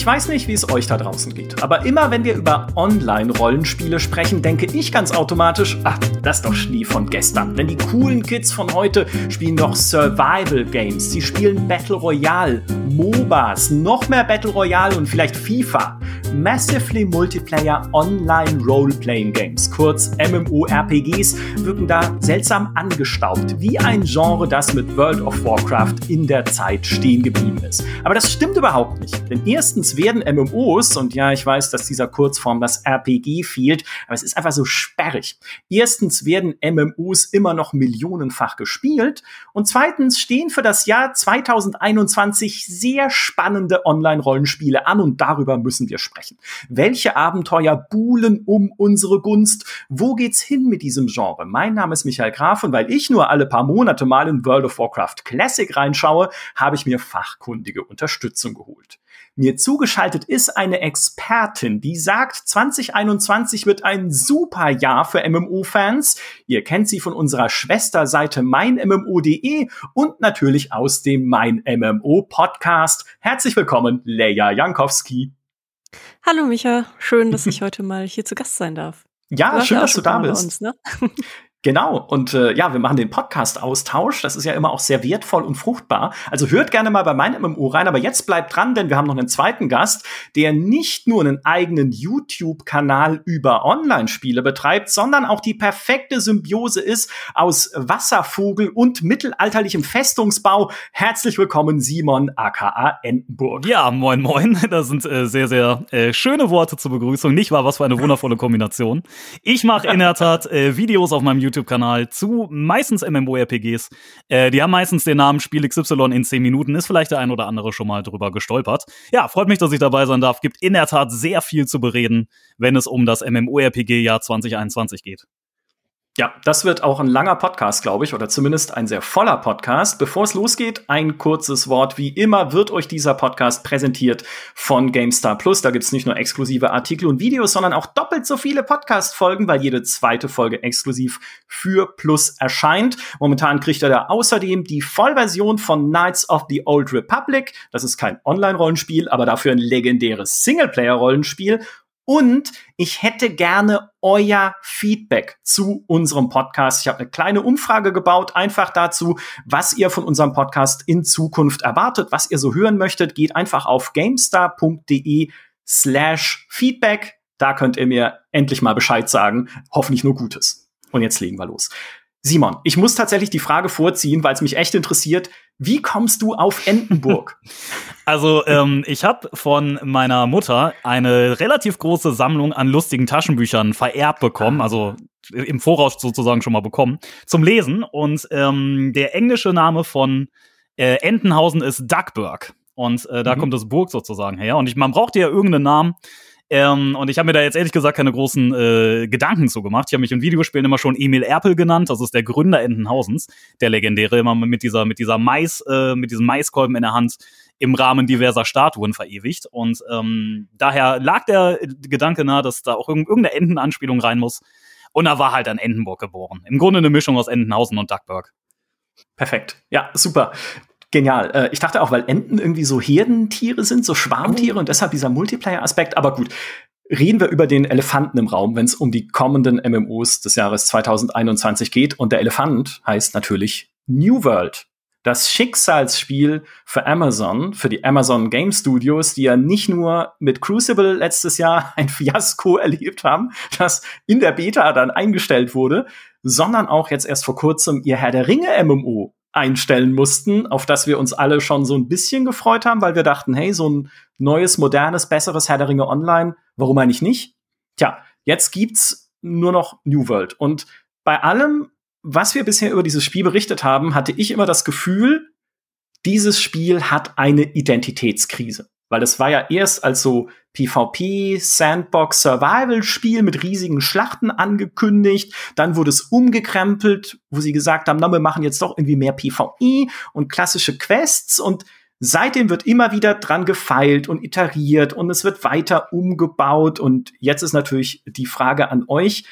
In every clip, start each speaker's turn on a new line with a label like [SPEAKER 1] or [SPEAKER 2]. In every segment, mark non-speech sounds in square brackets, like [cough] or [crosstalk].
[SPEAKER 1] Ich weiß nicht, wie es euch da draußen geht, aber immer wenn wir über Online-Rollenspiele sprechen, denke ich ganz automatisch, ach, das ist doch Schnee von gestern. Denn die coolen Kids von heute spielen doch Survival-Games, sie spielen Battle Royale, MOBAs, noch mehr Battle Royale und vielleicht FIFA. Massively Multiplayer Online Role-Playing Games, kurz MMORPGs, wirken da seltsam angestaubt, wie ein Genre, das mit World of Warcraft in der Zeit stehen geblieben ist. Aber das stimmt überhaupt nicht, denn erstens werden MMOs, und ja, ich weiß, dass dieser Kurzform das RPG fehlt, aber es ist einfach so sperrig. Erstens werden MMOs immer noch millionenfach gespielt und zweitens stehen für das Jahr 2021 sehr spannende Online-Rollenspiele an und darüber müssen wir sprechen sprechen. Welche Abenteuer buhlen um unsere Gunst? Wo geht's hin mit diesem Genre? Mein Name ist Michael Graf und weil ich nur alle paar Monate mal in World of Warcraft Classic reinschaue, habe ich mir fachkundige Unterstützung geholt. Mir zugeschaltet ist eine Expertin, die sagt, 2021 wird ein super Jahr für MMO-Fans. Ihr kennt sie von unserer Schwesterseite meinmmo.de und natürlich aus dem Mein MMO Podcast. Herzlich willkommen, Leia Jankowski.
[SPEAKER 2] Hallo Micha, schön, dass ich [laughs] heute mal hier zu Gast sein darf.
[SPEAKER 1] Ja, schön, dass du da bist. Uns, ne? [laughs] Genau, und äh, ja, wir machen den Podcast-Austausch. Das ist ja immer auch sehr wertvoll und fruchtbar. Also hört gerne mal bei meinem MMO rein, aber jetzt bleibt dran, denn wir haben noch einen zweiten Gast, der nicht nur einen eigenen YouTube-Kanal über Online-Spiele betreibt, sondern auch die perfekte Symbiose ist aus Wasservogel und mittelalterlichem Festungsbau. Herzlich willkommen, Simon aka Entenburg.
[SPEAKER 3] Ja, moin, moin. Das sind äh, sehr, sehr äh, schöne Worte zur Begrüßung. Nicht wahr? Was für eine wundervolle Kombination. Ich mache in der Tat äh, Videos auf meinem YouTube YouTube-Kanal zu meistens MMORPGs. Äh, die haben meistens den Namen Spiel XY in 10 Minuten, ist vielleicht der ein oder andere schon mal drüber gestolpert. Ja, freut mich, dass ich dabei sein darf. Gibt in der Tat sehr viel zu bereden, wenn es um das MMORPG-Jahr 2021 geht.
[SPEAKER 1] Ja, das wird auch ein langer Podcast, glaube ich, oder zumindest ein sehr voller Podcast. Bevor es losgeht, ein kurzes Wort. Wie immer wird euch dieser Podcast präsentiert von GameStar Plus. Da gibt es nicht nur exklusive Artikel und Videos, sondern auch doppelt so viele Podcast-Folgen, weil jede zweite Folge exklusiv für Plus erscheint. Momentan kriegt ihr da außerdem die Vollversion von Knights of the Old Republic. Das ist kein Online-Rollenspiel, aber dafür ein legendäres Singleplayer-Rollenspiel und ich hätte gerne euer Feedback zu unserem Podcast. Ich habe eine kleine Umfrage gebaut, einfach dazu, was ihr von unserem Podcast in Zukunft erwartet, was ihr so hören möchtet. Geht einfach auf gamestar.de slash Feedback. Da könnt ihr mir endlich mal Bescheid sagen. Hoffentlich nur Gutes. Und jetzt legen wir los. Simon, ich muss tatsächlich die Frage vorziehen, weil es mich echt interessiert. Wie kommst du auf Entenburg? [laughs]
[SPEAKER 3] Also ähm, ich habe von meiner Mutter eine relativ große Sammlung an lustigen Taschenbüchern vererbt bekommen, also im Voraus sozusagen schon mal bekommen, zum Lesen. Und ähm, der englische Name von äh, Entenhausen ist Duckburg. Und äh, da mhm. kommt das Burg sozusagen her. Und ich, man braucht ja irgendeinen Namen, ähm, und ich habe mir da jetzt ehrlich gesagt keine großen äh, Gedanken zu gemacht. Ich habe mich in Videospielen immer schon Emil Erpel genannt. Das ist der Gründer Entenhausens, der legendäre, immer mit dieser, mit dieser Mais, äh, mit diesem Maiskolben in der Hand im Rahmen diverser Statuen verewigt. Und ähm, daher lag der Gedanke nahe, dass da auch irgendeine Entenanspielung rein muss. Und da war halt ein Entenburg geboren. Im Grunde eine Mischung aus Entenhausen und Duckburg.
[SPEAKER 1] Perfekt. Ja, super. Genial. Äh, ich dachte auch, weil Enten irgendwie so Herdentiere sind, so Schwarmtiere und deshalb dieser Multiplayer-Aspekt. Aber gut, reden wir über den Elefanten im Raum, wenn es um die kommenden MMOs des Jahres 2021 geht. Und der Elefant heißt natürlich New World. Das Schicksalsspiel für Amazon, für die Amazon Game Studios, die ja nicht nur mit Crucible letztes Jahr [laughs] ein Fiasko erlebt haben, das in der Beta dann eingestellt wurde, sondern auch jetzt erst vor kurzem ihr Herr der Ringe MMO einstellen mussten, auf das wir uns alle schon so ein bisschen gefreut haben, weil wir dachten, hey, so ein neues, modernes, besseres Herr der Ringe Online, warum eigentlich nicht? Tja, jetzt gibt's nur noch New World. Und bei allem, was wir bisher über dieses Spiel berichtet haben, hatte ich immer das Gefühl, dieses Spiel hat eine Identitätskrise. Weil es war ja erst als so PvP, Sandbox, Survival-Spiel mit riesigen Schlachten angekündigt. Dann wurde es umgekrempelt, wo sie gesagt haben, na, wir machen jetzt doch irgendwie mehr PvE und klassische Quests. Und seitdem wird immer wieder dran gefeilt und iteriert und es wird weiter umgebaut. Und jetzt ist natürlich die Frage an euch,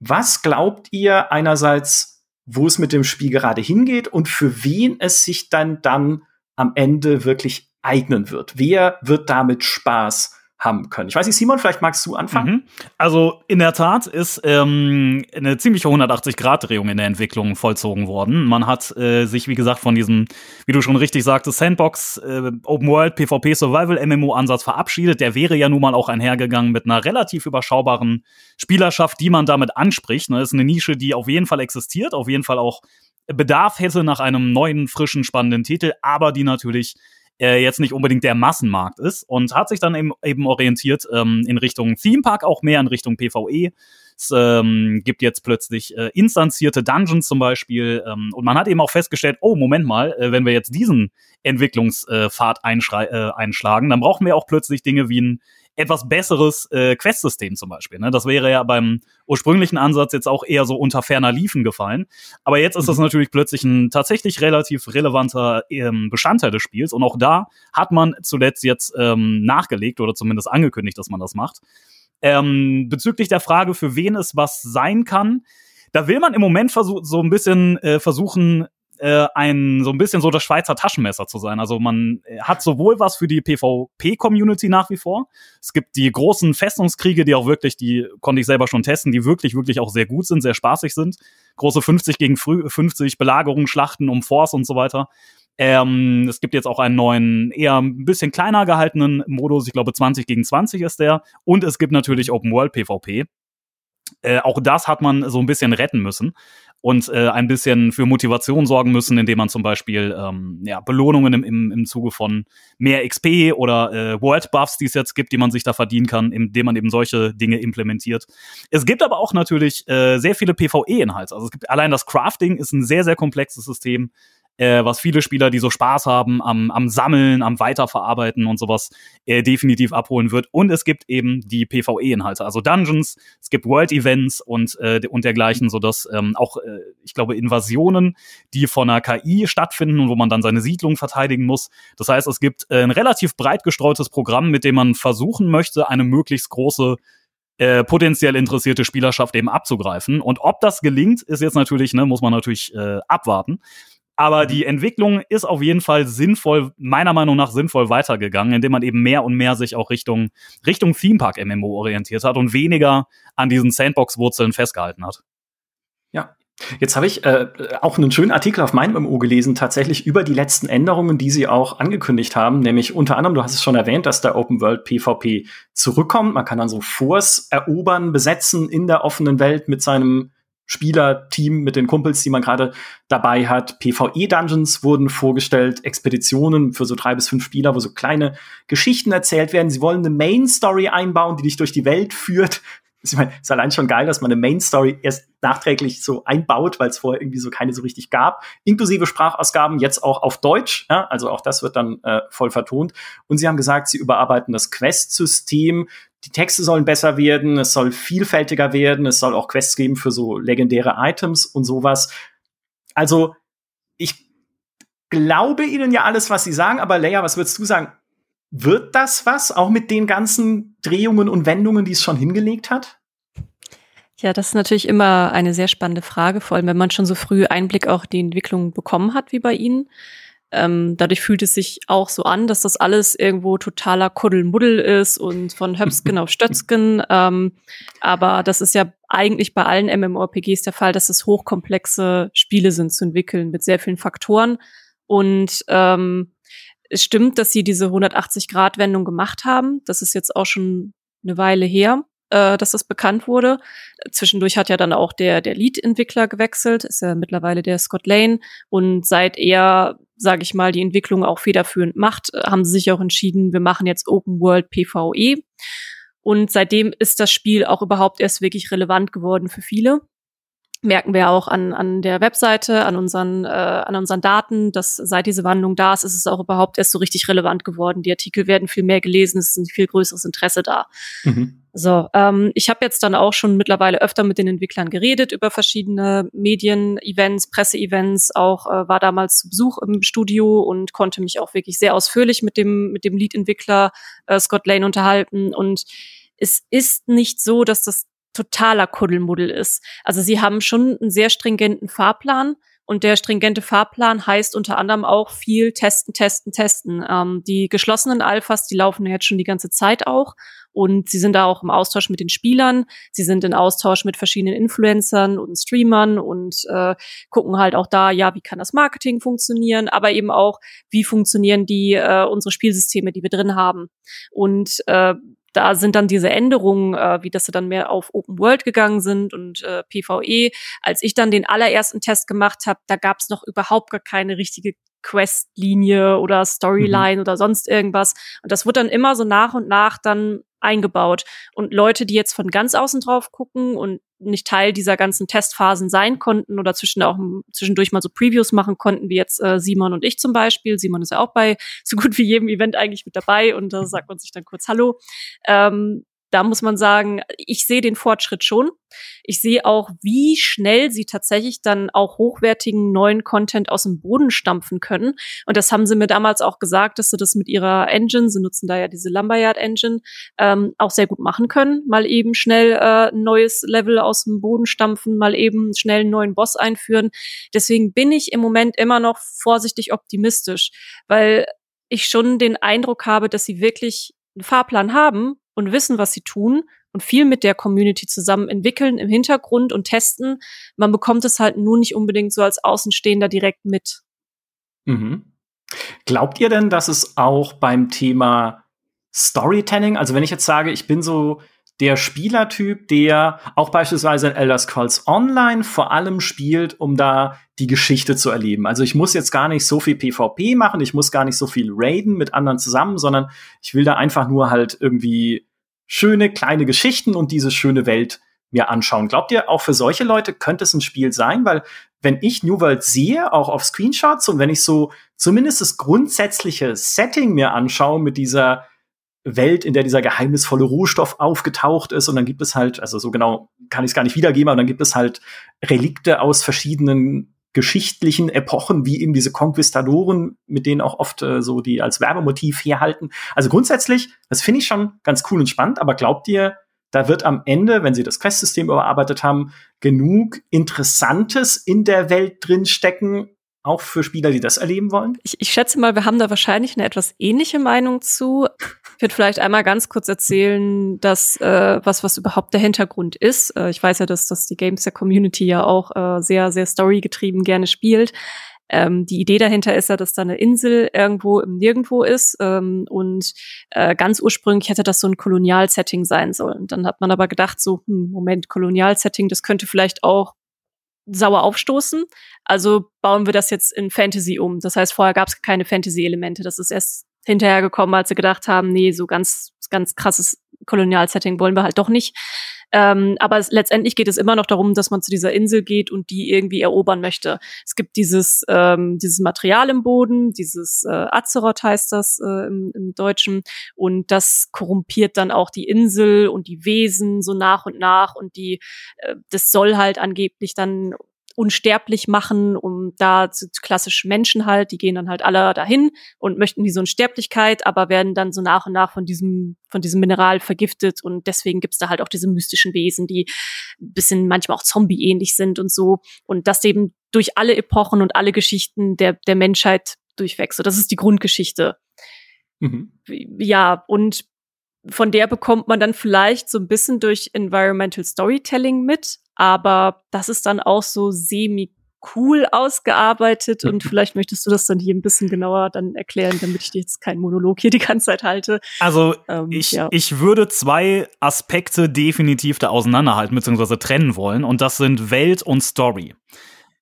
[SPEAKER 1] was glaubt ihr einerseits, wo es mit dem Spiel gerade hingeht und für wen es sich dann dann am Ende wirklich eignen wird? Wer wird damit Spaß haben können. Ich weiß nicht, Simon, vielleicht magst du anfangen? Mhm.
[SPEAKER 3] Also in der Tat ist ähm, eine ziemliche 180-Grad-Drehung in der Entwicklung vollzogen worden. Man hat äh, sich, wie gesagt, von diesem, wie du schon richtig sagtest, Sandbox, äh, Open World, PvP Survival, MMO-Ansatz verabschiedet. Der wäre ja nun mal auch einhergegangen mit einer relativ überschaubaren Spielerschaft, die man damit anspricht. Das ne, ist eine Nische, die auf jeden Fall existiert, auf jeden Fall auch Bedarf hätte nach einem neuen, frischen, spannenden Titel, aber die natürlich äh, jetzt nicht unbedingt der Massenmarkt ist und hat sich dann eben, eben orientiert ähm, in Richtung Theme Park, auch mehr in Richtung PvE. Es ähm, gibt jetzt plötzlich äh, instanzierte Dungeons zum Beispiel ähm, und man hat eben auch festgestellt, oh, Moment mal, äh, wenn wir jetzt diesen Entwicklungspfad äh, einschlagen, dann brauchen wir auch plötzlich Dinge wie ein etwas besseres äh, Quest-System zum Beispiel. Ne? Das wäre ja beim ursprünglichen Ansatz jetzt auch eher so unter ferner Liefen gefallen. Aber jetzt ist das mhm. natürlich plötzlich ein tatsächlich relativ relevanter ähm, Bestandteil des Spiels. Und auch da hat man zuletzt jetzt ähm, nachgelegt oder zumindest angekündigt, dass man das macht. Ähm, bezüglich der Frage, für wen es was sein kann, da will man im Moment versuch, so ein bisschen äh, versuchen, äh, ein so ein bisschen so das Schweizer Taschenmesser zu sein. Also man hat sowohl was für die PvP-Community nach wie vor. Es gibt die großen Festungskriege, die auch wirklich, die konnte ich selber schon testen, die wirklich, wirklich auch sehr gut sind, sehr spaßig sind. Große 50 gegen 50 Belagerungen, Schlachten um Force und so weiter. Ähm, es gibt jetzt auch einen neuen, eher ein bisschen kleiner gehaltenen Modus. Ich glaube, 20 gegen 20 ist der. Und es gibt natürlich Open World PvP. Äh, auch das hat man so ein bisschen retten müssen und äh, ein bisschen für Motivation sorgen müssen, indem man zum Beispiel ähm, ja, Belohnungen im, im, im Zuge von mehr XP oder äh, World Buffs, die es jetzt gibt, die man sich da verdienen kann, indem man eben solche Dinge implementiert. Es gibt aber auch natürlich äh, sehr viele PvE-Inhalte. Also es gibt allein das Crafting ist ein sehr, sehr komplexes System äh, was viele Spieler, die so Spaß haben am, am Sammeln, am Weiterverarbeiten und sowas, äh, definitiv abholen wird. Und es gibt eben die PvE-Inhalte, also Dungeons, es gibt World-Events und, äh, und dergleichen, sodass ähm, auch, äh, ich glaube, Invasionen, die von einer KI stattfinden und wo man dann seine Siedlung verteidigen muss. Das heißt, es gibt äh, ein relativ breit gestreutes Programm, mit dem man versuchen möchte, eine möglichst große äh, potenziell interessierte Spielerschaft eben abzugreifen. Und ob das gelingt, ist jetzt natürlich, ne, muss man natürlich äh, abwarten. Aber die Entwicklung ist auf jeden Fall sinnvoll, meiner Meinung nach sinnvoll weitergegangen, indem man eben mehr und mehr sich auch Richtung, Richtung Theme Park MMO orientiert hat und weniger an diesen Sandbox-Wurzeln festgehalten hat.
[SPEAKER 1] Ja. Jetzt habe ich äh, auch einen schönen Artikel auf meinem MMO gelesen, tatsächlich über die letzten Änderungen, die sie auch angekündigt haben. Nämlich unter anderem, du hast es schon erwähnt, dass der Open World PvP zurückkommt. Man kann dann so Force erobern, besetzen in der offenen Welt mit seinem Spielerteam mit den Kumpels, die man gerade dabei hat. PvE-Dungeons wurden vorgestellt, Expeditionen für so drei bis fünf Spieler, wo so kleine Geschichten erzählt werden. Sie wollen eine Main-Story einbauen, die dich durch die Welt führt. Ich meine, ist allein schon geil, dass man eine Main-Story erst nachträglich so einbaut, weil es vorher irgendwie so keine so richtig gab. Inklusive Sprachausgaben, jetzt auch auf Deutsch. Ja, also auch das wird dann äh, voll vertont. Und sie haben gesagt, sie überarbeiten das Quest-System die Texte sollen besser werden, es soll vielfältiger werden, es soll auch Quests geben für so legendäre Items und sowas. Also, ich glaube Ihnen ja alles, was Sie sagen, aber Leia, was würdest du sagen? Wird das was, auch mit den ganzen Drehungen und Wendungen, die es schon hingelegt hat?
[SPEAKER 2] Ja, das ist natürlich immer eine sehr spannende Frage, vor allem wenn man schon so früh Einblick auch in die Entwicklung bekommen hat wie bei Ihnen. Ähm, dadurch fühlt es sich auch so an, dass das alles irgendwo totaler Kuddelmuddel ist und von Höpsken auf Stötzken. [laughs] Ähm, aber das ist ja eigentlich bei allen MMORPGs der Fall, dass es hochkomplexe Spiele sind zu entwickeln mit sehr vielen Faktoren. Und ähm, es stimmt, dass sie diese 180-Grad-Wendung gemacht haben. Das ist jetzt auch schon eine Weile her äh, dass das bekannt wurde. Zwischendurch hat ja dann auch der, der Lead-Entwickler gewechselt, ist ja mittlerweile der Scott Lane. Und seit er, sage ich mal, die Entwicklung auch federführend macht, äh, haben sie sich auch entschieden, wir machen jetzt Open World PvE. Und seitdem ist das Spiel auch überhaupt erst wirklich relevant geworden für viele merken wir auch an, an der Webseite, an unseren, äh, an unseren Daten, dass seit diese Wandlung da ist, ist es auch überhaupt erst so richtig relevant geworden. Die Artikel werden viel mehr gelesen, es ist ein viel größeres Interesse da. Mhm. So, ähm, ich habe jetzt dann auch schon mittlerweile öfter mit den Entwicklern geredet über verschiedene Medien-Events, Presse-Events, auch äh, war damals zu Besuch im Studio und konnte mich auch wirklich sehr ausführlich mit dem, mit dem Lead-Entwickler äh, Scott Lane unterhalten. Und es ist nicht so, dass das totaler Kuddelmuddel ist. Also sie haben schon einen sehr stringenten Fahrplan Und der stringente Fahrplan heißt unter anderem auch viel testen, testen, testen. Ähm, die geschlossenen Alphas, die laufen jetzt schon die ganze Zeit auch. Und sie sind da auch im Austausch mit den Spielern. Sie sind in Austausch mit verschiedenen Influencern und Streamern und äh, gucken halt auch da, ja, wie kann das Marketing funktionieren, aber eben auch, wie funktionieren die äh, unsere Spielsysteme, die wir drin haben. Und äh, da sind dann diese Änderungen, äh, wie dass sie dann mehr auf Open World gegangen sind und äh, PvE. Als ich dann den allerersten Test gemacht habe, da gab es noch überhaupt gar keine richtige Questlinie oder Storyline mhm. oder sonst irgendwas. Und das wird dann immer so nach und nach dann eingebaut. Und Leute, die jetzt von ganz außen drauf gucken und nicht Teil dieser ganzen Testphasen sein konnten oder zwischen auch zwischendurch mal so Previews machen konnten, wie jetzt äh, Simon und ich zum Beispiel. Simon ist ja auch bei so gut wie jedem Event eigentlich mit dabei und da sagt man sich dann kurz Hallo. Ähm, da muss man sagen, ich sehe den Fortschritt schon. Ich sehe auch, wie schnell sie tatsächlich dann auch hochwertigen neuen Content aus dem Boden stampfen können. Und das haben sie mir damals auch gesagt, dass sie das mit ihrer Engine, sie nutzen da ja diese Lumberyard Engine, ähm, auch sehr gut machen können. Mal eben schnell äh, ein neues Level aus dem Boden stampfen, mal eben schnell einen neuen Boss einführen. Deswegen bin ich im Moment immer noch vorsichtig optimistisch, weil ich schon den Eindruck habe, dass sie wirklich einen Fahrplan haben und wissen, was sie tun und viel mit der Community zusammen entwickeln im Hintergrund und testen. Man bekommt es halt nur nicht unbedingt so als Außenstehender direkt mit.
[SPEAKER 1] Mhm. Glaubt ihr denn, dass es auch beim Thema Storytelling, also wenn ich jetzt sage, ich bin so der Spielertyp, der auch beispielsweise in Elder Scrolls Online vor allem spielt, um da die Geschichte zu erleben. Also ich muss jetzt gar nicht so viel PvP machen, ich muss gar nicht so viel raiden mit anderen zusammen, sondern ich will da einfach nur halt irgendwie schöne kleine Geschichten und diese schöne Welt mir anschauen. Glaubt ihr, auch für solche Leute könnte es ein Spiel sein? Weil wenn ich New World sehe, auch auf Screenshots und wenn ich so zumindest das grundsätzliche Setting mir anschaue mit dieser Welt, in der dieser geheimnisvolle Rohstoff aufgetaucht ist. Und dann gibt es halt, also so genau kann ich es gar nicht wiedergeben, aber dann gibt es halt Relikte aus verschiedenen geschichtlichen Epochen, wie eben diese Konquistadoren, mit denen auch oft äh, so die als Werbemotiv herhalten. Also grundsätzlich, das finde ich schon ganz cool und spannend, aber glaubt ihr, da wird am Ende, wenn sie das Questsystem überarbeitet haben, genug Interessantes in der Welt drin stecken, auch für Spieler, die das erleben wollen?
[SPEAKER 2] Ich, ich schätze mal, wir haben da wahrscheinlich eine etwas ähnliche Meinung zu. Ich würde vielleicht einmal ganz kurz erzählen, dass äh, was was überhaupt der Hintergrund ist. Äh, ich weiß ja, dass, dass die Games der Community ja auch äh, sehr sehr storygetrieben gerne spielt. Ähm, die Idee dahinter ist ja, dass da eine Insel irgendwo im Nirgendwo ist ähm, und äh, ganz ursprünglich hätte das so ein Kolonialsetting sein sollen. Dann hat man aber gedacht, so hm, Moment, Kolonialsetting, das könnte vielleicht auch sauer aufstoßen. Also bauen wir das jetzt in Fantasy um. Das heißt, vorher gab es keine Fantasy-Elemente. Das ist erst hinterher gekommen, als sie gedacht haben, nee, so ganz, ganz krasses Kolonialsetting wollen wir halt doch nicht. Ähm, aber es, letztendlich geht es immer noch darum, dass man zu dieser Insel geht und die irgendwie erobern möchte. Es gibt dieses, ähm, dieses Material im Boden, dieses äh, Azeroth heißt das äh, im, im Deutschen, und das korrumpiert dann auch die Insel und die Wesen so nach und nach und die, äh, das soll halt angeblich dann unsterblich machen, um da zu, klassisch Menschen halt, die gehen dann halt alle dahin und möchten diese Unsterblichkeit, aber werden dann so nach und nach von diesem, von diesem Mineral vergiftet und deswegen gibt's da halt auch diese mystischen Wesen, die ein bisschen manchmal auch Zombie-ähnlich sind und so und das eben durch alle Epochen und alle Geschichten der, der Menschheit durchweg. So, das ist die Grundgeschichte. Mhm. Ja, und von der bekommt man dann vielleicht so ein bisschen durch Environmental Storytelling mit, aber das ist dann auch so semi cool ausgearbeitet und [laughs] vielleicht möchtest du das dann hier ein bisschen genauer dann erklären, damit ich dir jetzt keinen Monolog hier die ganze Zeit halte.
[SPEAKER 3] Also ähm, ich, ja. ich würde zwei Aspekte definitiv da auseinanderhalten bzw. trennen wollen und das sind Welt und Story.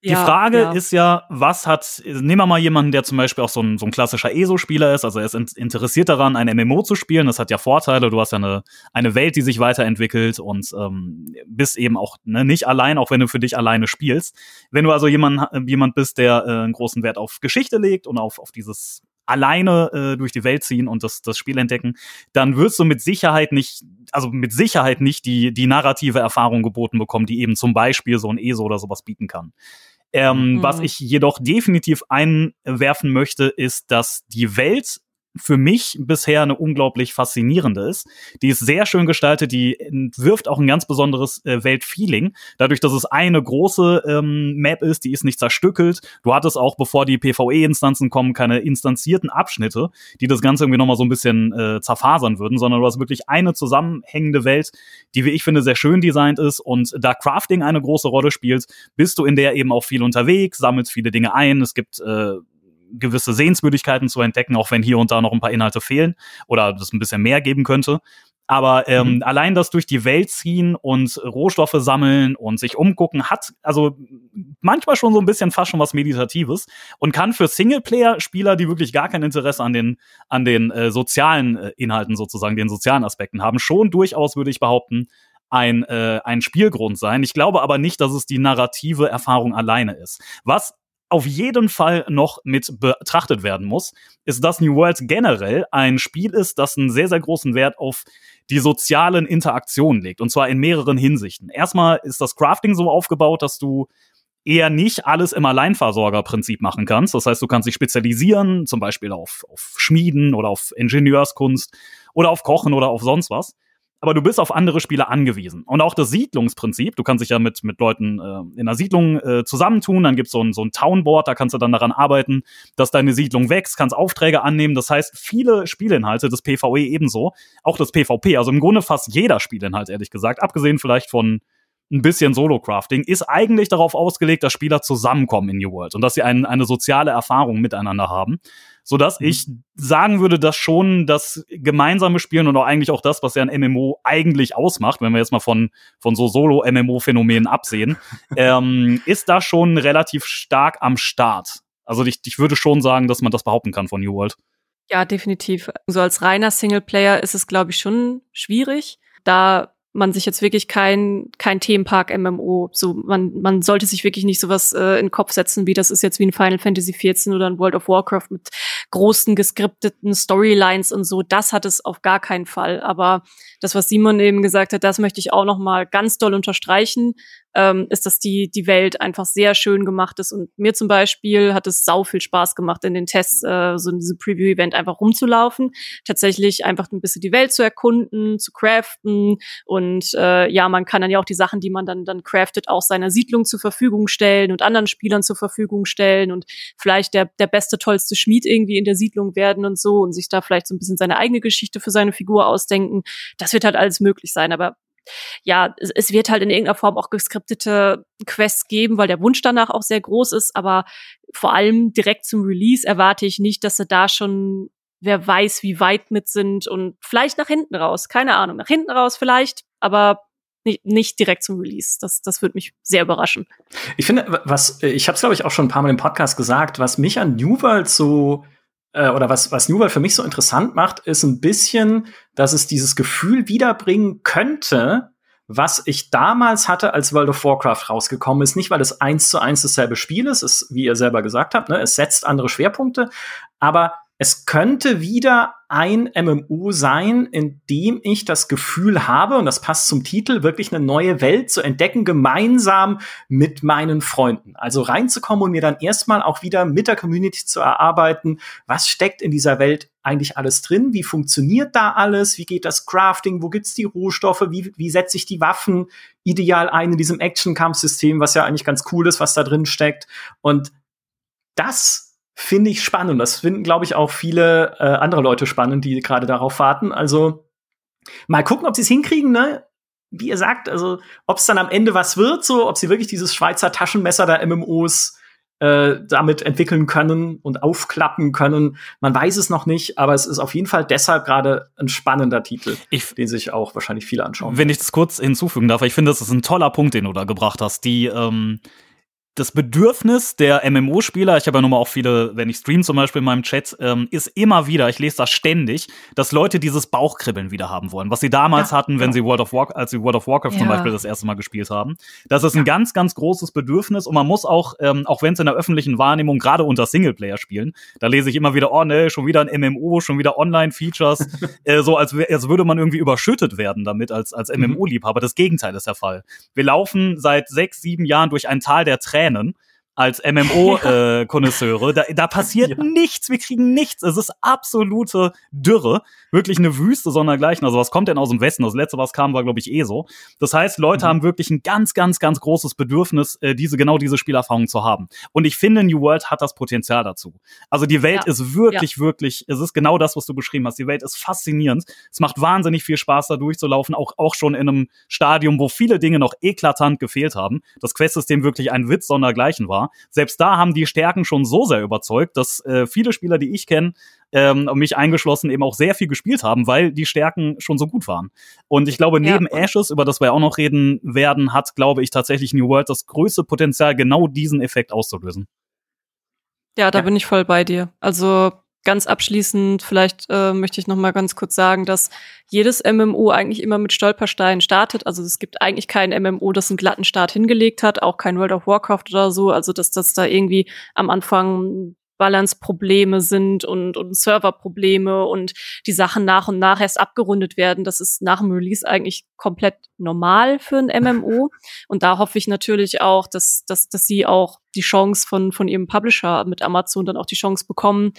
[SPEAKER 3] Die ja, Frage ja. ist ja, was hat, nehmen wir mal jemanden, der zum Beispiel auch so ein, so ein klassischer ESO-Spieler ist, also er ist interessiert daran, ein MMO zu spielen, das hat ja Vorteile, du hast ja eine, eine Welt, die sich weiterentwickelt und ähm, bist eben auch ne, nicht allein, auch wenn du für dich alleine spielst. Wenn du also jemand, jemand bist, der äh, einen großen Wert auf Geschichte legt und auf, auf dieses alleine äh, durch die Welt ziehen und das, das Spiel entdecken, dann wirst du mit Sicherheit nicht, also mit Sicherheit nicht die, die narrative Erfahrung geboten bekommen, die eben zum Beispiel so ein ESO oder sowas bieten kann. Ähm, mhm. Was ich jedoch definitiv einwerfen möchte, ist, dass die Welt für mich bisher eine unglaublich faszinierende ist. Die ist sehr schön gestaltet, die wirft auch ein ganz besonderes äh, Weltfeeling. Dadurch, dass es eine große ähm, Map ist, die ist nicht zerstückelt. Du hattest auch, bevor die PvE-Instanzen kommen, keine instanzierten Abschnitte, die das Ganze irgendwie nochmal so ein bisschen äh, zerfasern würden, sondern du hast wirklich eine zusammenhängende Welt, die, wie ich finde, sehr schön designt ist und da Crafting eine große Rolle spielt, bist du in der eben auch viel unterwegs, sammelst viele Dinge ein. Es gibt äh, gewisse Sehenswürdigkeiten zu entdecken, auch wenn hier und da noch ein paar Inhalte fehlen oder das ein bisschen mehr geben könnte. Aber ähm, mhm. allein das durch die Welt ziehen und Rohstoffe sammeln und sich umgucken hat also manchmal schon so ein bisschen fast schon was Meditatives und kann für Singleplayer-Spieler, die wirklich gar kein Interesse an den, an den äh, sozialen äh, Inhalten sozusagen, den sozialen Aspekten haben, schon durchaus, würde ich behaupten, ein, äh, ein Spielgrund sein. Ich glaube aber nicht, dass es die narrative Erfahrung alleine ist. Was auf jeden Fall noch mit betrachtet werden muss, ist, dass New World generell ein Spiel ist, das einen sehr, sehr großen Wert auf die sozialen Interaktionen legt. Und zwar in mehreren Hinsichten. Erstmal ist das Crafting so aufgebaut, dass du eher nicht alles im Alleinversorgerprinzip machen kannst. Das heißt, du kannst dich spezialisieren, zum Beispiel auf, auf Schmieden oder auf Ingenieurskunst oder auf Kochen oder auf sonst was aber du bist auf andere Spieler angewiesen. Und auch das Siedlungsprinzip, du kannst dich ja mit, mit Leuten äh, in einer Siedlung äh, zusammentun, dann gibt's so ein, so ein Townboard, da kannst du dann daran arbeiten, dass deine Siedlung wächst, kannst Aufträge annehmen. Das heißt, viele Spielinhalte, das PvE ebenso, auch das PvP, also im Grunde fast jeder Spielinhalt, ehrlich gesagt, abgesehen vielleicht von ein bisschen Solo-Crafting, ist eigentlich darauf ausgelegt, dass Spieler zusammenkommen in New World und dass sie ein, eine soziale Erfahrung miteinander haben so dass mhm. ich sagen würde, dass schon das gemeinsame Spielen und auch eigentlich auch das, was ja ein MMO eigentlich ausmacht, wenn wir jetzt mal von, von so Solo-MMO-Phänomenen absehen, [laughs] ähm, ist da schon relativ stark am Start. Also ich, ich würde schon sagen, dass man das behaupten kann von New World.
[SPEAKER 2] Ja, definitiv. So als reiner Singleplayer ist es, glaube ich, schon schwierig, da man sich jetzt wirklich kein kein Themenpark MMO so man man sollte sich wirklich nicht sowas äh, in den Kopf setzen wie das ist jetzt wie ein Final Fantasy 14 oder ein World of Warcraft mit großen geskripteten Storylines und so, das hat es auf gar keinen Fall. Aber das, was Simon eben gesagt hat, das möchte ich auch noch mal ganz doll unterstreichen ähm, ist, dass die, die Welt einfach sehr schön gemacht ist. Und mir zum Beispiel hat es sau viel Spaß gemacht, in den Tests, äh, so in diesem Preview-Event einfach rumzulaufen, tatsächlich einfach ein bisschen die Welt zu erkunden, zu craften. Und äh, ja, man kann dann ja auch die Sachen, die man dann, dann craftet, auch seiner Siedlung zur Verfügung stellen und anderen Spielern zur Verfügung stellen und vielleicht der, der beste, tollste Schmied irgendwie in der Siedlung werden und so und sich da vielleicht so ein bisschen seine eigene Geschichte für seine Figur ausdenken. Das wird halt alles möglich sein. Aber ja, es, wird halt in irgendeiner Form auch geskriptete Quests geben, weil der Wunsch danach auch sehr groß ist, aber vor allem direkt zum Release erwarte ich nicht, dass sie da schon wer weiß, wie weit mit sind und vielleicht nach hinten raus, keine Ahnung, nach hinten raus vielleicht, aber nicht, nicht direkt zum Release. Das, das würde mich sehr überraschen.
[SPEAKER 1] Ich finde, was, ich habe es glaube ich auch schon ein paar Mal im Podcast gesagt, was mich an New World so äh, oder was, was New World für mich so interessant macht, ist ein bisschen, dass es dieses Gefühl wiederbringen könnte, was ich damals hatte, als World of Warcraft rausgekommen ist. Nicht, weil es eins zu eins dasselbe Spiel ist, ist, wie ihr selber gesagt habt, ne, es setzt andere Schwerpunkte, aber es könnte wieder ein MMO sein, in dem ich das Gefühl habe, und das passt zum Titel, wirklich eine neue Welt zu entdecken, gemeinsam mit meinen Freunden. Also reinzukommen und mir dann erstmal auch wieder mit der Community zu erarbeiten, was steckt in dieser Welt eigentlich alles drin, wie funktioniert da alles, wie geht das Crafting, wo gibt's die Rohstoffe, wie, wie setze ich die Waffen ideal ein in diesem Action-Kampfsystem, was ja eigentlich ganz cool ist, was da drin steckt. Und das finde ich spannend. Das finden, glaube ich, auch viele äh, andere Leute spannend, die gerade darauf warten. Also mal gucken, ob sie es hinkriegen, ne? Wie ihr sagt, also ob es dann am Ende was wird, so ob sie wirklich dieses Schweizer Taschenmesser der MMOs äh, damit entwickeln können und aufklappen können. Man weiß es noch nicht, aber es ist auf jeden Fall deshalb gerade ein spannender Titel, ich, den sich auch wahrscheinlich viele anschauen.
[SPEAKER 3] Wenn ich das kurz hinzufügen darf, ich finde, das ist ein toller Punkt, den du da gebracht hast. Die ähm das Bedürfnis der MMO-Spieler, ich habe ja nun mal auch viele, wenn ich stream zum Beispiel in meinem Chat, ähm, ist immer wieder, ich lese das ständig, dass Leute dieses Bauchkribbeln wieder haben wollen, was sie damals ja, hatten, wenn ja. sie World of Warcraft, als sie World of Warcraft ja. zum Beispiel das erste Mal gespielt haben. Das ist ein ganz, ganz großes Bedürfnis und man muss auch, ähm, auch wenn es in der öffentlichen Wahrnehmung gerade unter Singleplayer spielen, da lese ich immer wieder, oh ne, schon wieder ein MMO, schon wieder Online-Features, [laughs] äh, so als, als würde man irgendwie überschüttet werden damit als, als MMO-Liebhaber. Das Gegenteil ist der Fall. Wir laufen seit sechs, sieben Jahren durch ein Tal der Tränen Tränen als MMO-Konnoisseure. [laughs] Äh, da, da passiert ja. nichts, wir kriegen nichts. Es ist absolute Dürre. Wirklich eine Wüste sondergleichen. Also was kommt denn aus dem Westen? Das letzte, was kam, war, glaube ich, eh so. Das heißt, Leute mhm. haben wirklich ein ganz, ganz, ganz großes Bedürfnis, äh, diese, genau diese Spielerfahrung zu haben. Und ich finde, New World hat das Potenzial dazu. Also die Welt ja. ist wirklich, ja. wirklich, es ist genau das, was du beschrieben hast. Die Welt ist faszinierend. Es macht wahnsinnig viel Spaß, da durchzulaufen, auch, auch schon in einem Stadium, wo viele Dinge noch eklatant gefehlt haben. Das Quest-System wirklich ein Witz sondergleichen war. Selbst da haben die Stärken schon so sehr überzeugt, dass äh, viele Spieler, die ich kenne, ähm, mich eingeschlossen, eben auch sehr viel gespielt haben, weil die Stärken schon so gut waren. Und ich glaube, neben ja. Ashes, über das wir auch noch reden werden, hat, glaube ich, tatsächlich New World das größte Potenzial, genau diesen Effekt auszulösen.
[SPEAKER 2] Ja, da ja. bin ich voll bei dir. Also ganz abschließend, vielleicht äh, möchte ich noch mal ganz kurz sagen, dass jedes MMO eigentlich immer mit Stolpersteinen startet. Also es gibt eigentlich kein MMO, das einen glatten Start hingelegt hat, auch kein World of Warcraft oder so. Also dass das da irgendwie am Anfang Balance-Probleme sind und, und Server-Probleme und die Sachen nach und nach erst abgerundet werden. Das ist nach dem Release eigentlich komplett normal für ein MMO. [laughs] Und da hoffe ich natürlich auch, dass, dass, dass sie auch die Chance von, von ihrem Publisher mit Amazon dann auch die Chance bekommen,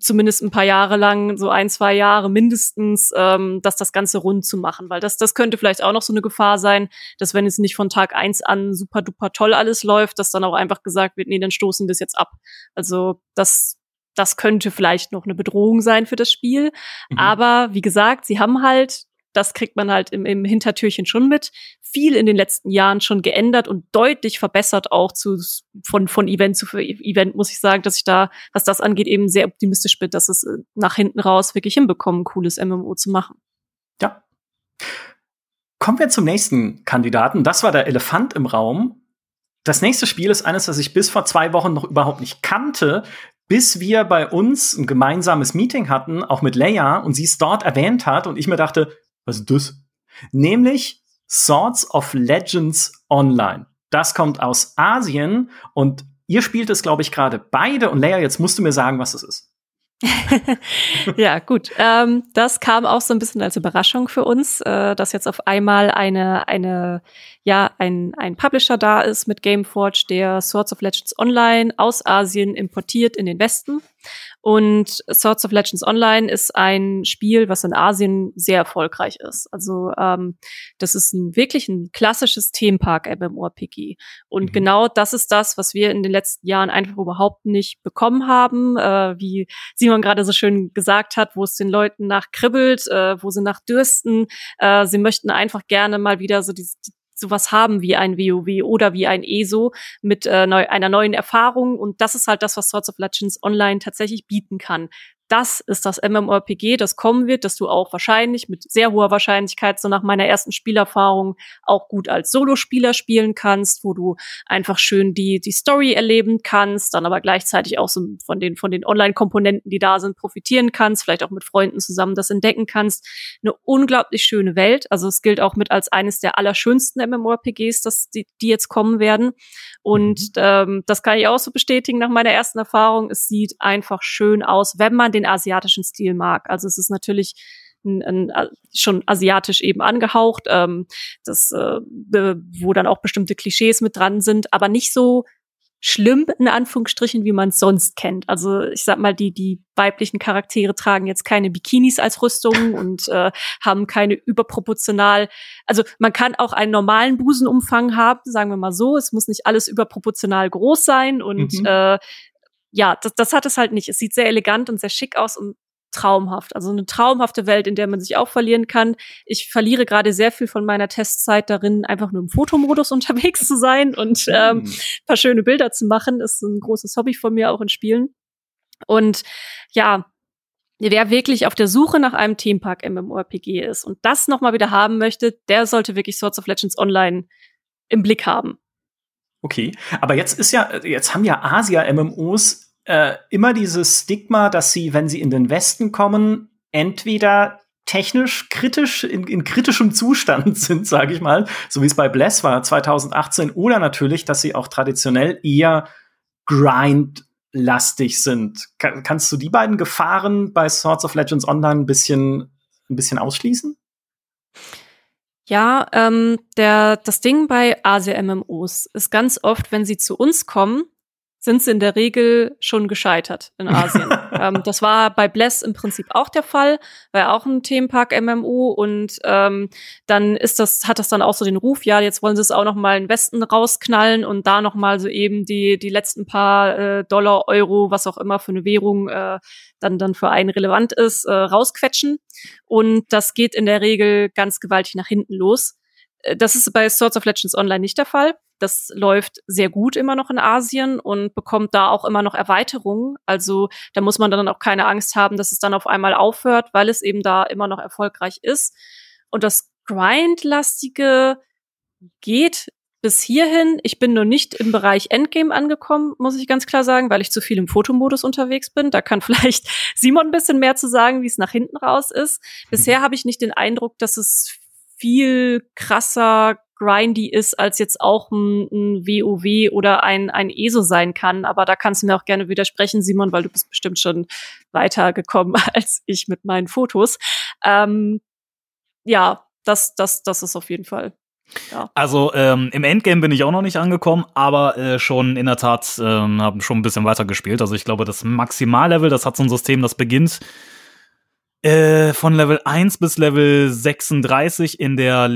[SPEAKER 2] zumindest ein paar Jahre lang, so ein, zwei Jahre mindestens, ähm, dass das Ganze rund zu machen. Weil das, das könnte vielleicht auch noch so eine Gefahr sein, dass wenn es nicht von Tag eins an super duper toll alles läuft, dass dann auch einfach gesagt wird, nee, dann stoßen wir es jetzt ab. Also das, das könnte vielleicht noch eine Bedrohung sein für das Spiel. Mhm. Aber wie gesagt, sie haben halt das kriegt man halt im, im Hintertürchen schon mit. Viel in den letzten Jahren schon geändert und deutlich verbessert auch zu, von, von Event zu Event, muss ich sagen, dass ich da, was das angeht, eben sehr optimistisch bin, dass es äh, nach hinten raus wirklich hinbekommen, cooles MMO zu machen.
[SPEAKER 1] Ja. Kommen wir zum nächsten Kandidaten. Das war der Elefant im Raum. Das nächste Spiel ist eines, das ich bis vor zwei Wochen noch überhaupt nicht kannte, bis wir bei uns ein gemeinsames Meeting hatten, auch mit Leia, und sie es dort erwähnt hat und ich mir dachte, was ist das? Nämlich Swords of Legends Online. Das kommt aus Asien und ihr spielt es, glaube ich, gerade beide. Und Leia, jetzt musst du mir sagen, was es ist. [laughs]
[SPEAKER 2] ja, gut. Ähm, das kam auch so ein bisschen als Überraschung für uns, äh, dass jetzt auf einmal eine, eine, ja, ein, ein Publisher da ist mit Gameforge, der Swords of Legends Online aus Asien importiert in den Westen. Und Swords of Legends Online ist ein Spiel, was in Asien sehr erfolgreich ist. Also ähm, das ist ein, wirklich ein klassisches Themenpark-MMORPG. Und mhm. genau das ist das, was wir in den letzten Jahren einfach überhaupt nicht bekommen haben. Äh, wie Simon gerade so schön gesagt hat, wo es den Leuten nach kribbelt, äh, wo sie nach dürsten. Äh, sie möchten einfach gerne mal wieder so die, sowas haben wie ein WoW oder wie ein ESO mit äh, neu, einer neuen Erfahrung. Und das ist halt das, was Swords of Legends Online tatsächlich bieten kann das ist das MMORPG, das kommen wird, dass du auch wahrscheinlich mit sehr hoher Wahrscheinlichkeit so nach meiner ersten Spielerfahrung auch gut als Solospieler spielen kannst, wo du einfach schön die die Story erleben kannst, dann aber gleichzeitig auch so von den von den Online-Komponenten, die da sind, profitieren kannst, vielleicht auch mit Freunden zusammen das entdecken kannst. Eine unglaublich schöne Welt, also es gilt auch mit als eines der allerschönsten MMORPGs, dass die, die jetzt kommen werden. Und mhm. ähm, das kann ich auch so bestätigen nach meiner ersten Erfahrung. Es sieht einfach schön aus, wenn man den asiatischen Stil mag. Also es ist natürlich ein, ein, schon asiatisch eben angehaucht, ähm, das, äh, wo dann auch bestimmte Klischees mit dran sind, aber nicht so schlimm in Anführungsstrichen, wie man es sonst kennt. Also ich sag mal, die die weiblichen Charaktere tragen jetzt keine Bikinis als Rüstung [laughs] und äh, haben keine überproportional. Also man kann auch einen normalen Busenumfang haben, sagen wir mal so. Es muss nicht alles überproportional groß sein und mhm. äh, ja, das, das hat es halt nicht. Es sieht sehr elegant und sehr schick aus und traumhaft. Also eine traumhafte Welt, in der man sich auch verlieren kann. Ich verliere gerade sehr viel von meiner Testzeit darin, einfach nur im Fotomodus [laughs] unterwegs zu sein und ähm, mm. paar schöne Bilder zu machen. Das ist ein großes Hobby von mir auch in Spielen. Und ja, wer wirklich auf der Suche nach einem Themenpark MMORPG ist und das nochmal wieder haben möchte, der sollte wirklich Swords of Legends Online im Blick haben.
[SPEAKER 1] Okay, aber jetzt ist ja, jetzt haben ja Asia-MMOs äh, immer dieses Stigma, dass sie, wenn sie in den Westen kommen, entweder technisch kritisch in, in kritischem Zustand [laughs] sind, sage ich mal, so wie es bei Bless war 2018, oder natürlich, dass sie auch traditionell eher grindlastig sind. Kann, kannst du die beiden Gefahren bei Swords of Legends Online ein bisschen, ein bisschen ausschließen?
[SPEAKER 2] Ja, ähm, der, das Ding bei Asia-MMOs ist ganz oft, wenn sie zu uns kommen, sind sie in der Regel schon gescheitert in Asien. [laughs] ähm, das war bei Bless im Prinzip auch der Fall, war ja auch ein Themenpark MMO und ähm, dann ist das, hat das dann auch so den Ruf, ja, jetzt wollen sie es auch noch mal in den Westen rausknallen und da noch mal so eben die, die letzten paar äh, Dollar, Euro, was auch immer für eine Währung äh, dann, dann für einen relevant ist, äh, rausquetschen. Und das geht in der Regel ganz gewaltig nach hinten los. Äh, das ist bei Swords of Legends Online nicht der Fall. Das läuft sehr gut immer noch in Asien und bekommt da auch immer noch Erweiterungen. Also da muss man dann auch keine Angst haben, dass es dann auf einmal aufhört, weil es eben da immer noch erfolgreich ist. Und das Grindlastige geht bis hierhin. Ich bin nur nicht im Bereich Endgame angekommen, muss ich ganz klar sagen, weil ich zu viel im Fotomodus unterwegs bin. Da kann [laughs] vielleicht Simon ein bisschen mehr zu sagen, wie es nach hinten raus ist. Bisher mhm. habe ich nicht den Eindruck, dass es viel krasser grindy ist, als jetzt auch ein, ein WoW oder ein, ein ESO sein kann. Aber da kannst du mir auch gerne widersprechen, Simon, weil du bist bestimmt schon weitergekommen [laughs] als ich mit meinen Fotos. Ähm, ja, das, das, das ist auf jeden Fall ja.
[SPEAKER 3] Also ähm, im Endgame bin ich auch noch nicht angekommen, aber äh, schon in der Tat ähm, habe schon ein bisschen weiter gespielt. Also ich glaube, das Maximallevel, das hat so ein System, das beginnt äh, von Level 1 bis Level 36 in der,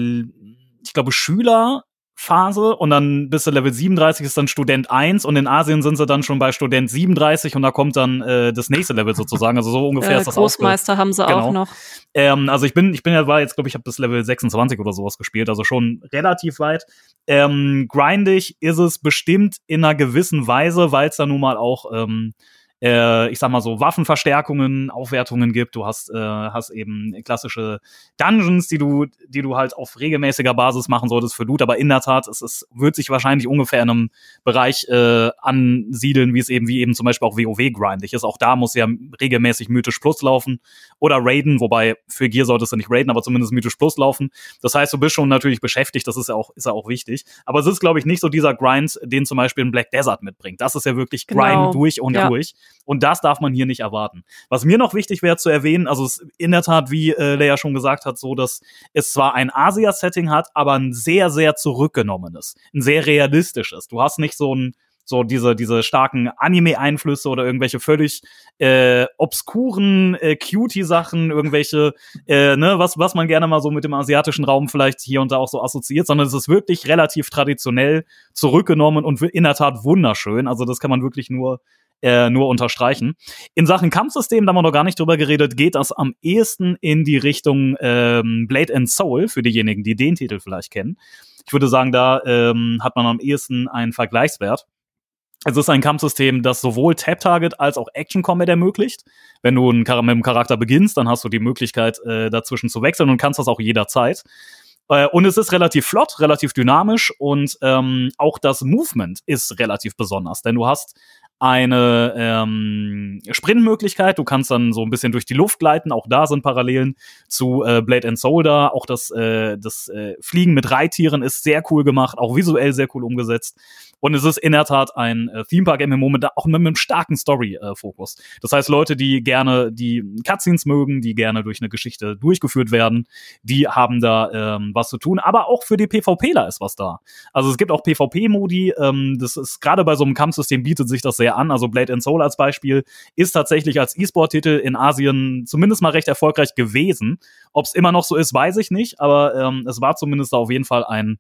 [SPEAKER 3] ich glaube, Schüler Phase und dann bis zu Level 37 ist dann Student 1 und in Asien sind sie dann schon bei Student 37 und da kommt dann äh, das nächste Level sozusagen. Also so ungefähr
[SPEAKER 2] äh,
[SPEAKER 3] ist das
[SPEAKER 2] Großmeister haben sie genau. auch noch.
[SPEAKER 3] Ähm, also ich bin, ich bin ja, war jetzt, glaube ich, habe bis Level 26 oder sowas gespielt, also schon relativ weit. Ähm, grindig ist es bestimmt in einer gewissen Weise, weil es da nun mal auch ähm, äh, ich sag mal so, Waffenverstärkungen, Aufwertungen gibt. Du hast, äh, hast eben klassische Dungeons, die du, die du halt auf regelmäßiger Basis machen solltest für Loot. Aber in der Tat, es, es wird sich wahrscheinlich ungefähr in einem Bereich äh, ansiedeln, wie es eben, wie eben zum Beispiel auch WoW grindig ist. Auch da muss ja regelmäßig Mythisch Plus laufen oder Raiden, wobei für Gear solltest du nicht Raiden, aber zumindest Mythisch Plus laufen. Das heißt, du bist schon natürlich beschäftigt, das ist ja auch, ist ja auch wichtig. Aber es ist, glaube ich, nicht so dieser Grind, den zum Beispiel ein Black Desert mitbringt. Das ist ja wirklich Grind genau. durch und ja. durch. Und das darf man hier nicht erwarten. Was mir noch wichtig wäre zu erwähnen, also es ist in der Tat, wie äh, Leia schon gesagt hat, so, dass es zwar ein Asia-Setting hat, aber ein sehr, sehr zurückgenommenes, ein sehr realistisches. Du hast nicht so ein so diese diese starken Anime-Einflüsse oder irgendwelche völlig äh, obskuren äh, Cutie-Sachen, irgendwelche äh, ne was was man gerne mal so mit dem asiatischen Raum vielleicht hier und da auch so assoziiert, sondern es ist wirklich relativ traditionell zurückgenommen und in der Tat wunderschön. Also das kann man wirklich nur äh, nur unterstreichen. In Sachen Kampfsystem, da haben wir noch gar nicht drüber geredet, geht das am ehesten in die Richtung ähm, Blade and Soul, für diejenigen, die den Titel vielleicht kennen. Ich würde sagen, da ähm, hat man am ehesten einen Vergleichswert. Es ist ein Kampfsystem, das sowohl Tap-Target als auch Action-Combat ermöglicht. Wenn du mit einem Charakter beginnst, dann hast du die Möglichkeit, äh, dazwischen zu wechseln und kannst das auch jederzeit. Äh, und es ist relativ flott, relativ dynamisch und ähm, auch das Movement ist relativ besonders, denn du hast eine ähm, Sprintmöglichkeit. Du kannst dann so ein bisschen durch die Luft gleiten. Auch da sind Parallelen zu äh, Blade and da. Auch das, äh, das äh, Fliegen mit Reittieren ist sehr cool gemacht, auch visuell sehr cool umgesetzt. Und es ist in der Tat ein äh, Theme Park MMO mit auch mit einem starken Story-Fokus. Äh, das heißt, Leute, die gerne die Cutscenes mögen, die gerne durch eine Geschichte durchgeführt werden, die haben da ähm, was zu tun. Aber auch für die PvPler ist was da. Also es gibt auch PvP-Modi. Ähm, das ist gerade bei so einem Kampfsystem bietet sich das sehr an. Also Blade and Soul als Beispiel ist tatsächlich als E-Sport-Titel in Asien zumindest mal recht erfolgreich gewesen. Ob es immer noch so ist, weiß ich nicht. Aber ähm, es war zumindest auf jeden Fall ein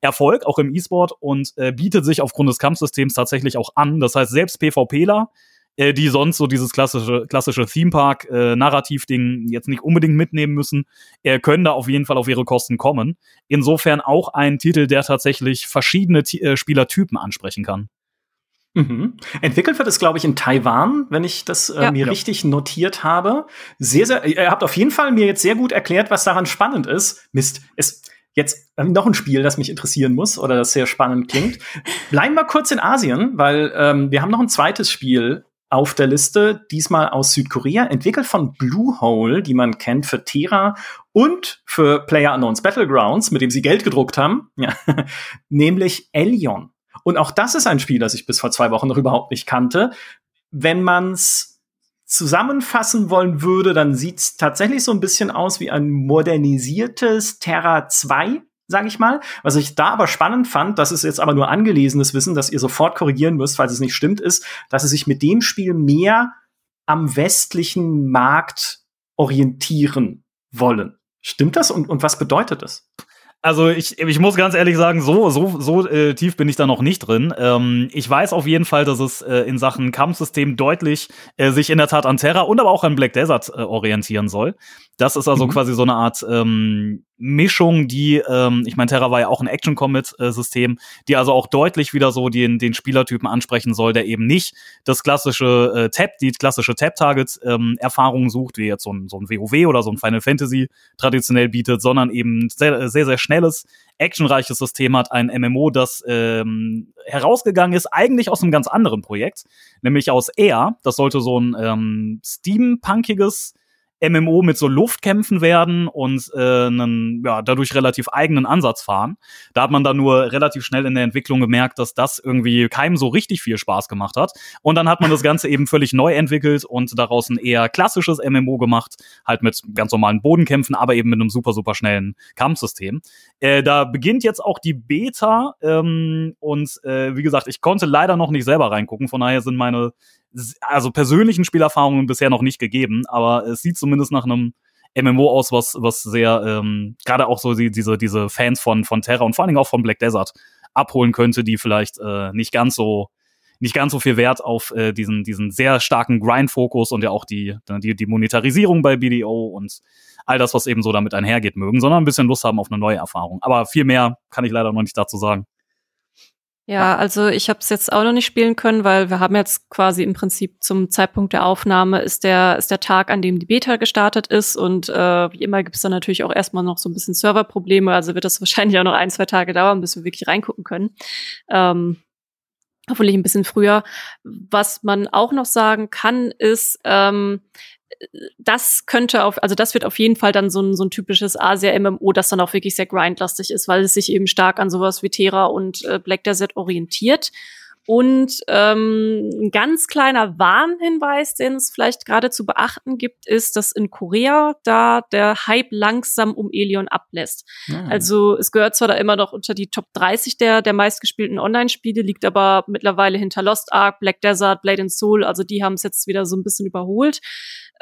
[SPEAKER 3] Erfolg, auch im E-Sport, und äh, bietet sich aufgrund des Kampfsystems tatsächlich auch an. Das heißt, selbst PvPler, äh, die sonst so dieses klassische, klassische Theme-Park-Narrativ-Ding äh, jetzt nicht unbedingt mitnehmen müssen, äh, können da auf jeden Fall auf ihre Kosten kommen. Insofern auch ein Titel, der tatsächlich verschiedene T äh, Spielertypen ansprechen kann.
[SPEAKER 1] Mhm. Entwickelt wird es, glaube ich, in Taiwan, wenn ich das äh, ja. mir ja. richtig notiert habe. Sehr, sehr, ihr habt auf jeden Fall mir jetzt sehr gut erklärt, was daran spannend ist. Mist, es, Jetzt äh, noch ein Spiel, das mich interessieren muss oder das sehr spannend klingt. Bleiben wir kurz in Asien, weil ähm, wir haben noch ein zweites Spiel auf der Liste, diesmal aus Südkorea, entwickelt von Bluehole, die man kennt für Terra und für Player Unknowns Battlegrounds, mit dem sie Geld gedruckt haben, ja, [laughs] nämlich Elion. Und auch das ist ein Spiel, das ich bis vor zwei Wochen noch überhaupt nicht kannte. Wenn man's zusammenfassen wollen würde, dann sieht's tatsächlich so ein bisschen aus wie ein modernisiertes Terra 2, sage ich mal. Was ich da aber spannend fand, das ist jetzt aber nur angelesenes Wissen, dass ihr sofort korrigieren müsst, falls es nicht stimmt, ist, dass sie sich mit dem Spiel mehr am westlichen Markt orientieren wollen. Stimmt das und, und was bedeutet das?
[SPEAKER 3] Also ich, ich muss ganz ehrlich sagen, so, so, so äh, tief bin ich da noch nicht drin. Ähm, ich weiß auf jeden Fall, dass es äh, in Sachen Kampfsystem deutlich äh, sich in der Tat an Terra und aber auch an Black Desert äh, orientieren soll. Das ist also mhm. quasi so eine Art ähm, Mischung, die, ähm, ich meine, Terra war ja auch ein Action-Combat-System, die also auch deutlich wieder so den, den Spielertypen ansprechen soll, der eben nicht das klassische äh, Tap, die klassische Tap-Target-Erfahrung ähm, sucht, wie jetzt so ein, so ein WoW oder so ein Final Fantasy traditionell bietet, sondern eben sehr, sehr, sehr schnelles, actionreiches System hat, ein MMO, das ähm, herausgegangen ist, eigentlich aus einem ganz anderen Projekt, nämlich aus Air. Das sollte so ein ähm, steampunkiges MMO mit so Luftkämpfen werden und äh, einen ja, dadurch relativ eigenen Ansatz fahren. Da hat man dann nur relativ schnell in der Entwicklung gemerkt, dass das irgendwie keinem so richtig viel Spaß gemacht hat. Und dann hat man das Ganze eben völlig neu entwickelt und daraus ein eher klassisches MMO gemacht, halt mit ganz normalen Bodenkämpfen, aber eben mit einem super, super schnellen Kampfsystem. Äh, da beginnt jetzt auch die Beta ähm, und äh, wie gesagt, ich konnte leider noch nicht selber reingucken, von daher sind meine also persönlichen Spielerfahrungen bisher noch nicht gegeben, aber es sieht zumindest nach einem MMO aus, was, was sehr, ähm, gerade auch so die, diese, diese Fans von, von Terra und vor allen Dingen auch von Black Desert abholen könnte, die vielleicht äh, nicht ganz so nicht ganz so viel Wert auf äh, diesen, diesen sehr starken Grind-Fokus und ja auch die, die, die Monetarisierung bei BDO und all das, was eben so damit einhergeht, mögen, sondern ein bisschen Lust haben auf eine neue Erfahrung. Aber viel mehr kann ich leider noch nicht dazu sagen.
[SPEAKER 2] Ja, also ich habe es jetzt auch noch nicht spielen können, weil wir haben jetzt quasi im Prinzip zum Zeitpunkt der Aufnahme ist der ist der Tag, an dem die Beta gestartet ist und äh, wie immer gibt es dann natürlich auch erstmal noch so ein bisschen Serverprobleme, also wird das [laughs] wahrscheinlich auch noch ein zwei Tage dauern, bis wir wirklich reingucken können. Ähm, hoffentlich ein bisschen früher. Was man auch noch sagen kann, ist, ähm, das könnte auf, also das wird auf jeden Fall dann so ein, so ein typisches Asia-MMO, das dann auch wirklich sehr grindlastig ist, weil es sich eben stark an sowas wie Terra und äh, Black Desert orientiert. Und ähm, ein ganz kleiner Warnhinweis, den es vielleicht gerade zu beachten gibt, ist, dass in Korea da der Hype langsam um Elion ablässt. Mhm. Also es gehört zwar da immer noch unter die Top 30 der, der meistgespielten Online-Spiele, liegt aber mittlerweile hinter Lost Ark, Black Desert, Blade and Soul, also die haben es jetzt wieder so ein bisschen überholt.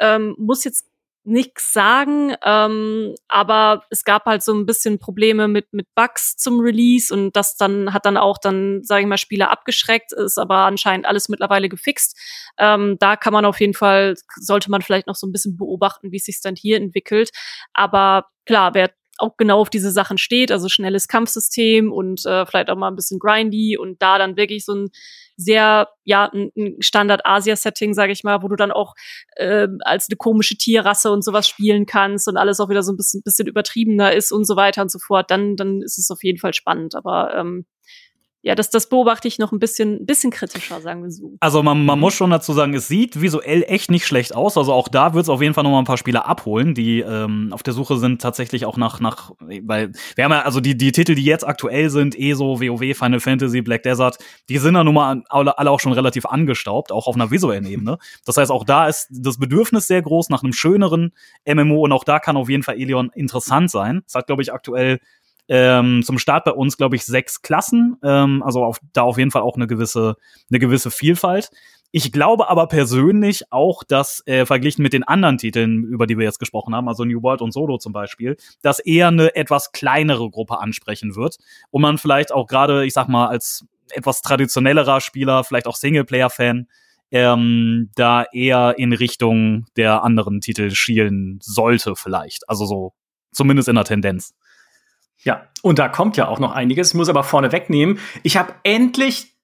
[SPEAKER 2] Ähm, muss jetzt nichts sagen, ähm, aber es gab halt so ein bisschen Probleme mit mit Bugs zum Release und das dann hat dann auch dann sage ich mal Spieler abgeschreckt, ist aber anscheinend alles mittlerweile gefixt. Ähm, da kann man auf jeden Fall sollte man vielleicht noch so ein bisschen beobachten, wie sich dann hier entwickelt. Aber klar, wer auch genau auf diese Sachen steht, also schnelles Kampfsystem und äh, vielleicht auch mal ein bisschen grindy und da dann wirklich so ein sehr, ja, ein, Standard-Asia-Setting, sage ich mal, wo du dann auch äh, als eine komische Tierrasse und sowas spielen kannst und alles auch wieder so ein bisschen, bisschen übertriebener ist und so weiter und so fort, dann, dann ist es auf jeden Fall spannend. Aber ähm, ja, das, das beobachte ich noch ein bisschen, bisschen kritischer, sagen wir so.
[SPEAKER 3] Also man, man muss schon dazu sagen, es sieht visuell echt nicht schlecht aus. Also auch da wird es auf jeden Fall noch mal ein paar Spieler abholen, die ähm, auf der Suche sind tatsächlich auch nach, nach, weil wir haben ja, also die, die Titel, die jetzt aktuell sind, ESO, WoW, Final Fantasy, Black Desert, die sind ja nun mal alle, alle auch schon relativ angestaubt, auch auf einer visuellen Ebene. Das heißt, auch da ist das Bedürfnis sehr groß nach einem schöneren MMO und auch da kann auf jeden Fall Elion interessant sein. Es hat, glaube ich, aktuell ähm, zum Start bei uns, glaube ich, sechs Klassen. Ähm, also auf, da auf jeden Fall auch eine gewisse, eine gewisse Vielfalt. Ich glaube aber persönlich auch, dass äh, verglichen mit den anderen Titeln, über die wir jetzt gesprochen haben, also New World und Solo zum Beispiel, dass eher eine etwas kleinere Gruppe ansprechen wird und man vielleicht auch gerade, ich sag mal, als etwas traditionellerer Spieler, vielleicht auch Singleplayer-Fan, ähm, da eher in Richtung der anderen Titel schielen sollte vielleicht. Also so zumindest in der Tendenz.
[SPEAKER 1] Ja, und da kommt ja auch noch einiges. Ich muss aber vorne wegnehmen. Ich habe endlich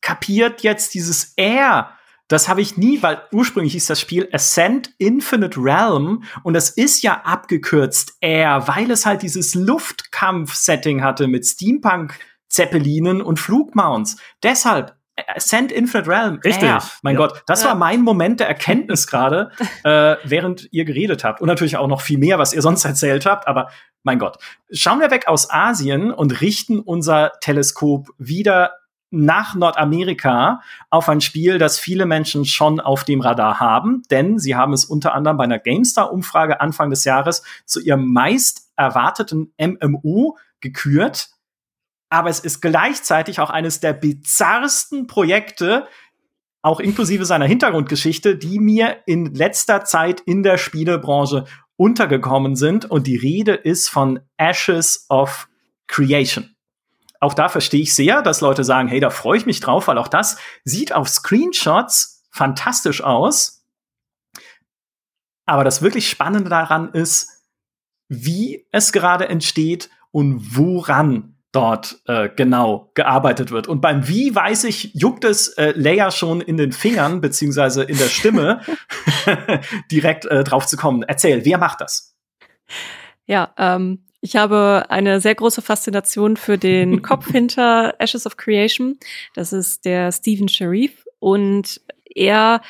[SPEAKER 1] kapiert jetzt dieses Air. Das habe ich nie, weil ursprünglich hieß das Spiel Ascent Infinite Realm und das ist ja abgekürzt Air, weil es halt dieses Luftkampf-Setting hatte mit Steampunk-Zeppelinen und Flugmounts. Deshalb Ascent Infinite Realm.
[SPEAKER 3] Richtig. Air.
[SPEAKER 1] Mein ja. Gott, das ja. war mein Moment der Erkenntnis [laughs] gerade, äh, während ihr geredet habt. Und natürlich auch noch viel mehr, was ihr sonst erzählt habt. Aber mein Gott, schauen wir weg aus Asien und richten unser Teleskop wieder nach Nordamerika auf ein Spiel, das viele Menschen schon auf dem Radar haben, denn sie haben es unter anderem bei einer GameStar-Umfrage Anfang des Jahres zu ihrem meist erwarteten MMO gekürt. Aber es ist gleichzeitig auch eines der bizarrsten Projekte, auch inklusive seiner Hintergrundgeschichte, die mir in letzter Zeit in der Spielebranche untergekommen sind. Und die Rede ist von Ashes of Creation. Auch da verstehe ich sehr, dass Leute sagen, hey, da freue ich mich drauf, weil auch das sieht auf Screenshots fantastisch aus. Aber das wirklich Spannende daran ist, wie es gerade entsteht und woran dort äh, genau gearbeitet wird. Und beim Wie weiß ich, juckt es äh, Leia schon in den Fingern beziehungsweise in der Stimme, [laughs] [laughs] direkt äh, drauf zu kommen. Erzähl, wer macht das?
[SPEAKER 2] Ja, ähm, ich habe eine sehr große Faszination für den [laughs] Kopf hinter Ashes of Creation. Das ist der Stephen Sharif und er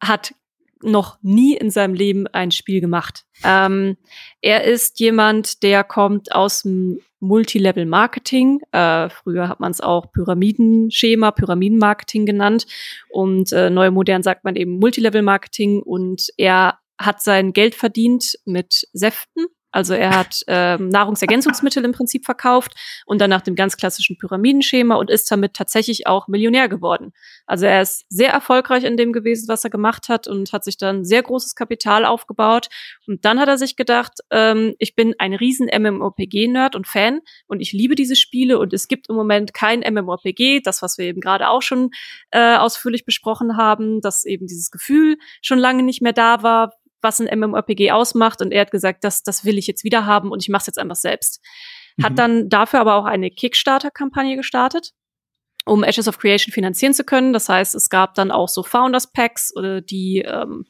[SPEAKER 2] hat noch nie in seinem Leben ein Spiel gemacht. Ähm, er ist jemand, der kommt aus dem Multilevel-Marketing. Äh, früher hat man es auch Pyramidenschema, Pyramidenmarketing genannt. Und äh, neu modern sagt man eben Multilevel-Marketing. Und er hat sein Geld verdient mit Säften also er hat ähm, Nahrungsergänzungsmittel im Prinzip verkauft und dann nach dem ganz klassischen Pyramidenschema und ist damit tatsächlich auch Millionär geworden. Also er ist sehr erfolgreich in dem gewesen, was er gemacht hat und hat sich dann sehr großes Kapital aufgebaut. Und dann hat er sich gedacht, ähm, ich bin ein riesen MMORPG-Nerd und Fan und ich liebe diese Spiele und es gibt im Moment kein MMORPG, das, was wir eben gerade auch schon äh, ausführlich besprochen haben, dass eben dieses Gefühl schon lange nicht mehr da war, was ein MMORPG ausmacht. Und er hat gesagt, das, das will ich jetzt wieder haben und ich mache es jetzt einfach selbst. Hat mhm. dann dafür aber auch eine Kickstarter-Kampagne gestartet um Ashes of Creation finanzieren zu können. Das heißt, es gab dann auch so Founders Packs, äh, die ähm,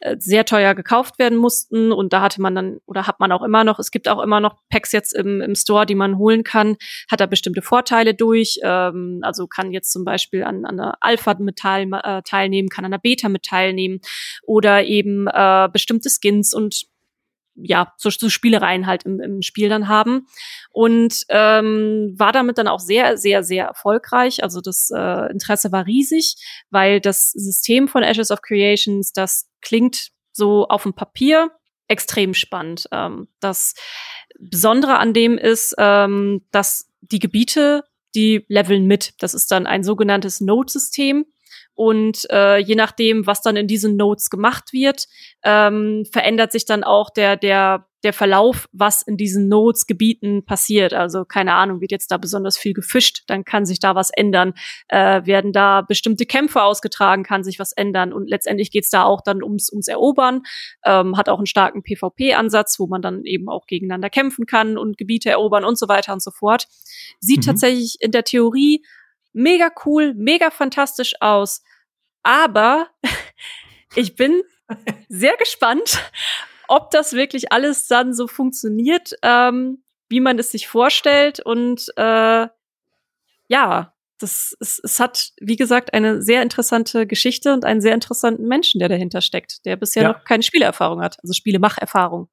[SPEAKER 2] äh, sehr teuer gekauft werden mussten. Und da hatte man dann, oder hat man auch immer noch, es gibt auch immer noch Packs jetzt im, im Store, die man holen kann, hat da bestimmte Vorteile durch. Ähm, also kann jetzt zum Beispiel an, an einer Alpha mit teil, äh, teilnehmen, kann an einer Beta mit teilnehmen oder eben äh, bestimmte Skins und ja, so, so Spielereien halt im, im Spiel dann haben. Und ähm, war damit dann auch sehr, sehr, sehr erfolgreich. Also das äh, Interesse war riesig, weil das System von Ashes of Creations, das klingt so auf dem Papier extrem spannend. Ähm, das Besondere an dem ist, ähm, dass die Gebiete, die leveln mit. Das ist dann ein sogenanntes Node-System. Und äh, je nachdem, was dann in diesen Notes gemacht wird, ähm, verändert sich dann auch der, der, der Verlauf, was in diesen Notes Gebieten passiert. Also keine Ahnung, wird jetzt da besonders viel gefischt, dann kann sich da was ändern. Äh, werden da bestimmte Kämpfe ausgetragen, kann sich was ändern. Und letztendlich geht's da auch dann ums, ums Erobern. Ähm, hat auch einen starken PvP-Ansatz, wo man dann eben auch gegeneinander kämpfen kann und Gebiete erobern und so weiter und so fort. Sieht mhm. tatsächlich in der Theorie mega cool, mega fantastisch aus. Aber [laughs] ich bin sehr gespannt, ob das wirklich alles dann so funktioniert, ähm, wie man es sich vorstellt. Und äh, ja, das, es, es hat, wie gesagt, eine sehr interessante Geschichte und einen sehr interessanten Menschen, der dahinter steckt, der bisher ja. noch keine Spielerfahrung hat, also Spielemacherfahrung.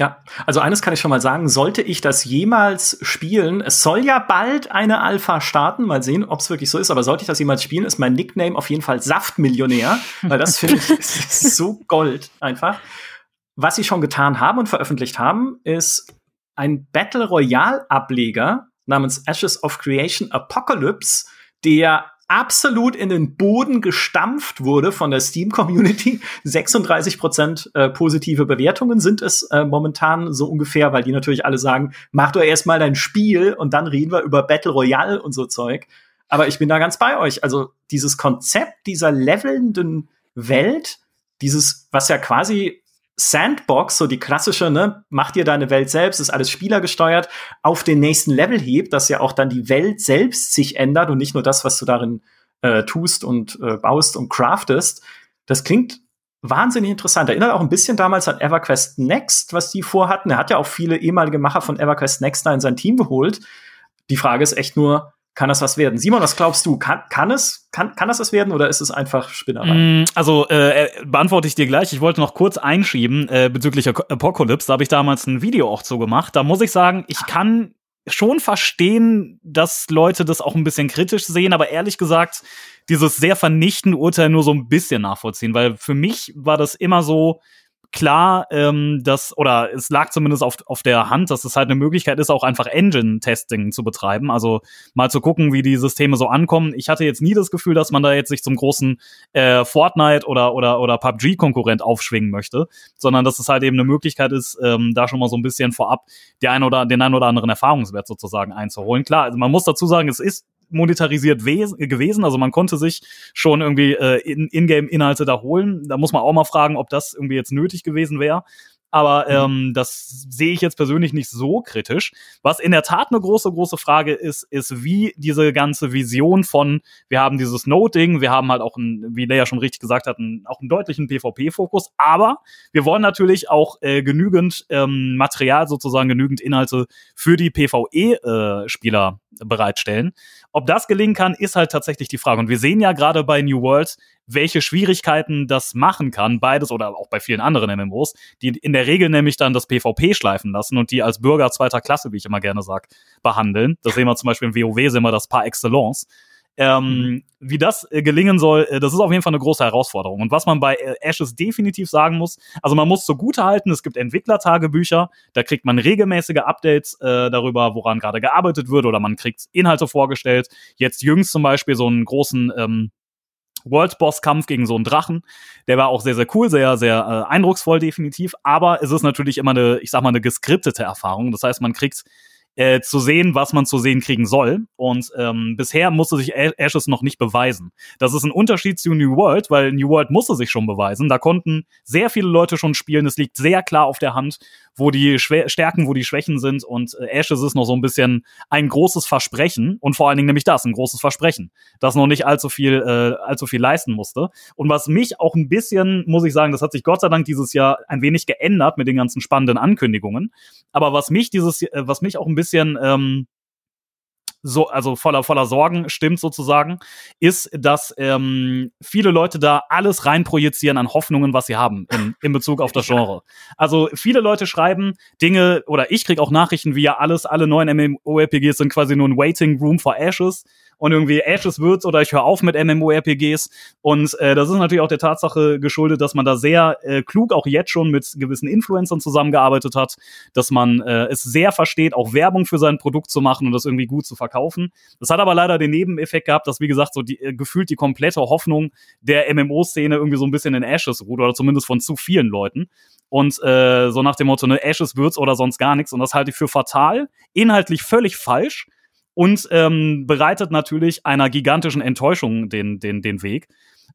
[SPEAKER 1] Ja, also eines kann ich schon mal sagen, sollte ich das jemals spielen, es soll ja bald eine Alpha starten, mal sehen, ob es wirklich so ist, aber sollte ich das jemals spielen, ist mein Nickname auf jeden Fall Saftmillionär, weil das finde ich ist so Gold einfach. Was sie schon getan haben und veröffentlicht haben, ist ein Battle Royale Ableger namens Ashes of Creation Apocalypse, der absolut in den Boden gestampft wurde von der Steam-Community. 36 [laughs] Prozent äh, positive Bewertungen sind es äh, momentan so ungefähr, weil die natürlich alle sagen, mach doch erstmal dein Spiel und dann reden wir über Battle Royale und so Zeug. Aber ich bin da ganz bei euch. Also dieses Konzept dieser levelnden Welt, dieses, was ja quasi Sandbox, so die klassische, ne, mach dir deine Welt selbst, ist alles spielergesteuert, auf den nächsten Level hebt, dass ja auch dann die Welt selbst sich ändert und nicht nur das, was du darin äh, tust und äh, baust und craftest. Das klingt wahnsinnig interessant. Erinnert auch ein bisschen damals an EverQuest Next, was die vorhatten. Er hat ja auch viele ehemalige Macher von EverQuest Next da in sein Team geholt. Die Frage ist echt nur, kann das was werden? Simon, was glaubst du? Kann, kann es, kann, kann das was werden oder ist es einfach Spinnerei?
[SPEAKER 3] Mm, also äh, äh, beantworte ich dir gleich. Ich wollte noch kurz einschieben äh, bezüglich Apocalypse. Da habe ich damals ein Video auch zu gemacht. Da muss ich sagen, ich kann schon verstehen, dass Leute das auch ein bisschen kritisch sehen, aber ehrlich gesagt, dieses sehr vernichtende Urteil nur so ein bisschen nachvollziehen, weil für mich war das immer so, klar, ähm, dass, oder es lag zumindest auf, auf der Hand, dass es halt eine Möglichkeit ist, auch einfach Engine-Testing zu betreiben. Also mal zu gucken, wie die Systeme so ankommen. Ich hatte jetzt nie das Gefühl, dass man da jetzt sich zum großen äh, Fortnite oder, oder, oder PUBG-Konkurrent aufschwingen möchte, sondern dass es halt eben eine Möglichkeit ist, ähm, da schon mal so ein bisschen vorab die ein oder, den einen oder anderen Erfahrungswert sozusagen einzuholen. Klar, also man muss dazu sagen, es ist monetarisiert gewesen. Also man konnte sich schon irgendwie äh, In-Game-Inhalte da holen. Da muss man auch mal fragen, ob das irgendwie jetzt nötig gewesen wäre. Aber mhm. ähm, das sehe ich jetzt persönlich nicht so kritisch. Was in der Tat eine große, große Frage ist, ist, wie diese ganze Vision von, wir haben dieses Noting, wir haben halt auch, ein, wie Leia schon richtig gesagt hat, einen, auch einen deutlichen PvP-Fokus, aber wir wollen natürlich auch äh, genügend ähm, Material, sozusagen genügend Inhalte für die PvE-Spieler äh, bereitstellen. Ob das gelingen kann, ist halt tatsächlich die Frage. Und wir sehen ja gerade bei New World, welche Schwierigkeiten das machen kann, beides oder auch bei vielen anderen MMOs, die in der Regel nämlich dann das PvP schleifen lassen und die als Bürger zweiter Klasse, wie ich immer gerne sag, behandeln. Das sehen wir zum Beispiel im WoW, sehen wir das par excellence. Ähm, mhm. Wie das äh, gelingen soll, äh, das ist auf jeden Fall eine große Herausforderung. Und was man bei äh, Ashes definitiv sagen muss, also man muss zugute halten, es gibt Entwicklertagebücher, da kriegt man regelmäßige Updates äh, darüber, woran gerade gearbeitet wird, oder man kriegt Inhalte vorgestellt. Jetzt jüngst zum Beispiel so einen großen ähm, World Boss Kampf gegen so einen Drachen. Der war auch sehr, sehr cool, sehr, sehr äh, eindrucksvoll definitiv. Aber es ist natürlich immer eine, ich sag mal, eine geskriptete Erfahrung. Das heißt, man kriegt äh, zu sehen, was man zu sehen kriegen soll. Und ähm, bisher musste sich Ashes noch nicht beweisen. Das ist ein Unterschied zu New World, weil New World musste sich schon beweisen. Da konnten sehr viele Leute schon spielen. Es liegt sehr klar auf der Hand, wo die Schwä Stärken, wo die Schwächen sind. Und äh, Ashes ist noch so ein bisschen ein großes Versprechen und vor allen Dingen nämlich das, ein großes Versprechen, das noch nicht allzu viel, äh, allzu viel leisten musste. Und was mich auch ein bisschen, muss ich sagen, das hat sich Gott sei Dank dieses Jahr ein wenig geändert mit den ganzen spannenden Ankündigungen. Aber was mich dieses, äh, was mich auch ein bisschen ähm, so, also voller, voller Sorgen stimmt sozusagen, ist, dass ähm, viele Leute da alles reinprojizieren an Hoffnungen, was sie haben in, in Bezug auf das [laughs] Genre. Also viele Leute schreiben Dinge, oder ich krieg auch Nachrichten, wie ja alles, alle neuen MMORPGs sind quasi nur ein Waiting Room for Ashes und irgendwie Ashes wird's oder ich höre auf mit MMORPGs. Und äh, das ist natürlich auch der Tatsache geschuldet, dass man da sehr äh, klug auch jetzt schon mit gewissen Influencern zusammengearbeitet hat, dass man äh, es sehr versteht, auch Werbung für sein Produkt zu machen und das irgendwie gut zu verkaufen. Das hat aber leider den Nebeneffekt gehabt, dass, wie gesagt, so die, äh, gefühlt die komplette Hoffnung der MMO-Szene irgendwie so ein bisschen in Ashes ruht oder zumindest von zu vielen Leuten. Und äh, so nach dem Motto, ne, Ashes wird's oder sonst gar nichts. Und das halte ich für fatal, inhaltlich völlig falsch und ähm, bereitet natürlich einer gigantischen Enttäuschung den, den, den Weg.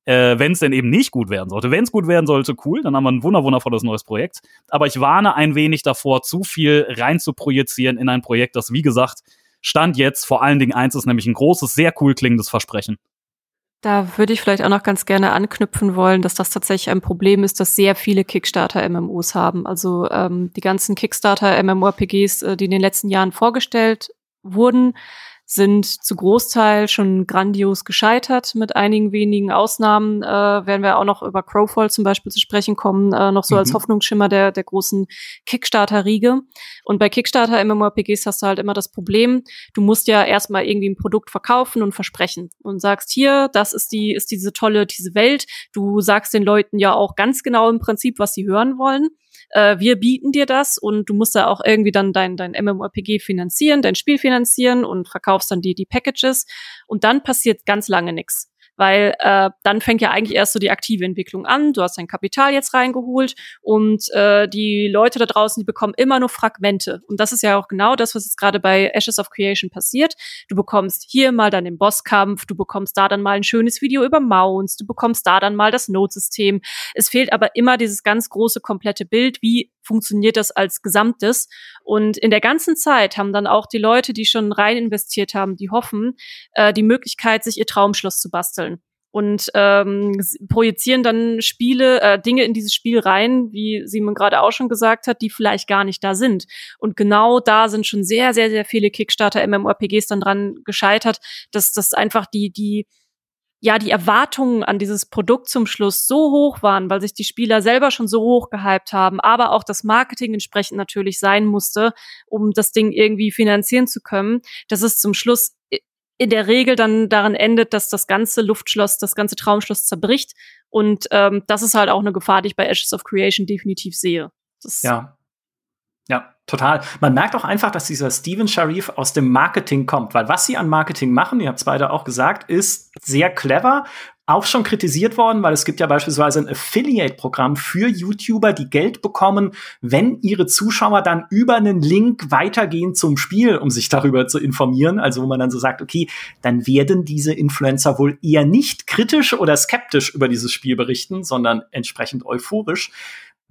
[SPEAKER 3] Äh, wenn es denn eben nicht gut werden sollte. Wenn es gut werden sollte, cool, dann haben wir ein wunderwundervolles neues Projekt. Aber ich warne ein wenig davor, zu viel rein zu projizieren in ein Projekt, das, wie gesagt, Stand jetzt vor allen Dingen eins ist, nämlich ein großes, sehr cool klingendes Versprechen.
[SPEAKER 2] Da würde ich vielleicht auch noch ganz gerne anknüpfen wollen, dass das tatsächlich ein Problem ist, dass sehr viele Kickstarter-MMOs haben. Also ähm, die ganzen Kickstarter-MMORPGs, äh, die in den letzten Jahren vorgestellt wurden, sind zu Großteil schon grandios gescheitert. Mit einigen wenigen Ausnahmen äh, werden wir auch noch über Crowfall zum Beispiel zu sprechen kommen, äh, noch so mhm. als Hoffnungsschimmer der, der großen Kickstarter-Riege. Und bei Kickstarter MMORPGs hast du halt immer das Problem, du musst ja erstmal irgendwie ein Produkt verkaufen und versprechen und sagst hier, das ist die, ist diese tolle, diese Welt. Du sagst den Leuten ja auch ganz genau im Prinzip, was sie hören wollen äh, wir bieten dir das und du musst da auch irgendwie dann dein, dein MMORPG finanzieren, dein Spiel finanzieren und verkaufst dann die, die Packages. Und dann passiert ganz lange nichts weil äh, dann fängt ja eigentlich erst so die aktive Entwicklung an. Du hast dein Kapital jetzt reingeholt und äh, die Leute da draußen, die bekommen immer nur Fragmente. Und das ist ja auch genau das, was jetzt gerade bei Ashes of Creation passiert. Du bekommst hier mal dann den Bosskampf, du bekommst da dann mal ein schönes Video über Mounts, du bekommst da dann mal das Node-System. Es fehlt aber immer dieses ganz große, komplette Bild, wie funktioniert das als Gesamtes. Und in der ganzen Zeit haben dann auch die Leute, die schon rein investiert haben, die hoffen, äh, die Möglichkeit, sich ihr Traumschloss zu basteln. Und ähm, projizieren dann Spiele, äh, Dinge in dieses Spiel rein, wie Simon gerade auch schon gesagt hat, die vielleicht gar nicht da sind. Und genau da sind schon sehr, sehr, sehr viele Kickstarter MMORPGs dann dran gescheitert, dass das einfach die, die ja, die Erwartungen an dieses Produkt zum Schluss so hoch waren, weil sich die Spieler selber schon so hoch gehypt haben, aber auch das Marketing entsprechend natürlich sein musste, um das Ding irgendwie finanzieren zu können, dass es zum Schluss in der Regel dann daran endet, dass das ganze Luftschloss, das ganze Traumschloss zerbricht. Und ähm, das ist halt auch eine Gefahr, die ich bei Ashes of Creation definitiv sehe. Das
[SPEAKER 1] ja. Ja, total. Man merkt auch einfach, dass dieser Steven Sharif aus dem Marketing kommt, weil was sie an Marketing machen, ihr habt es beide auch gesagt, ist sehr clever. Auch schon kritisiert worden, weil es gibt ja beispielsweise ein Affiliate-Programm für YouTuber, die Geld bekommen, wenn ihre Zuschauer dann über einen Link weitergehen zum Spiel, um sich darüber zu informieren. Also wo man dann so sagt, okay, dann werden diese Influencer wohl eher nicht kritisch oder skeptisch über dieses Spiel berichten, sondern entsprechend euphorisch.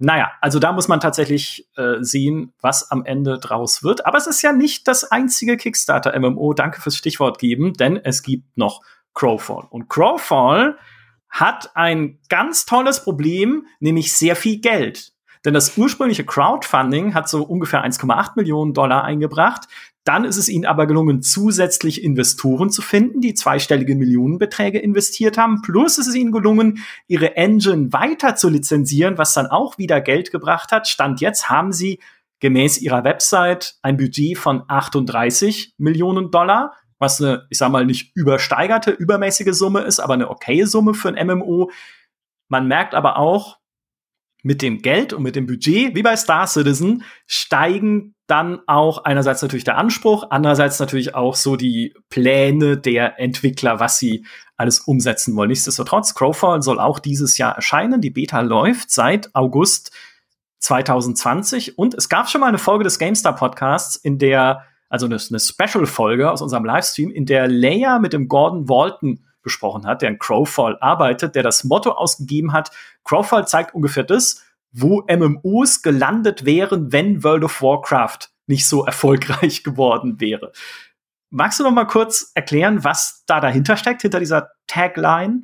[SPEAKER 1] Naja, also da muss man tatsächlich äh, sehen, was am Ende draus wird. Aber es ist ja nicht das einzige Kickstarter-MMO. Danke fürs Stichwort geben, denn es gibt noch Crowfall. Und Crowfall hat ein ganz tolles Problem, nämlich sehr viel Geld. Denn das ursprüngliche Crowdfunding hat so ungefähr 1,8 Millionen Dollar eingebracht. Dann ist es ihnen aber gelungen, zusätzlich Investoren zu finden, die zweistellige Millionenbeträge investiert haben. Plus ist es ihnen gelungen, ihre Engine weiter zu lizenzieren, was dann auch wieder Geld gebracht hat. Stand jetzt haben sie gemäß ihrer Website ein Budget von 38 Millionen Dollar, was eine, ich sag mal, nicht übersteigerte, übermäßige Summe ist, aber eine okaye Summe für ein MMO. Man merkt aber auch, mit dem Geld und mit dem Budget, wie bei Star Citizen, steigen dann auch einerseits natürlich der Anspruch, andererseits natürlich auch so die Pläne der Entwickler, was sie alles umsetzen wollen. Nichtsdestotrotz, Crowfall soll auch dieses Jahr erscheinen. Die Beta läuft seit August 2020 und es gab schon mal eine Folge des GameStar Podcasts, in der, also eine, eine Special-Folge aus unserem Livestream, in der Leia mit dem Gordon Walton gesprochen hat, der in Crowfall arbeitet, der das Motto ausgegeben hat, Crowfall zeigt ungefähr das, wo MMOs gelandet wären, wenn World of Warcraft nicht so erfolgreich [laughs] geworden wäre. Magst du noch mal kurz erklären, was da dahinter steckt, hinter dieser Tagline?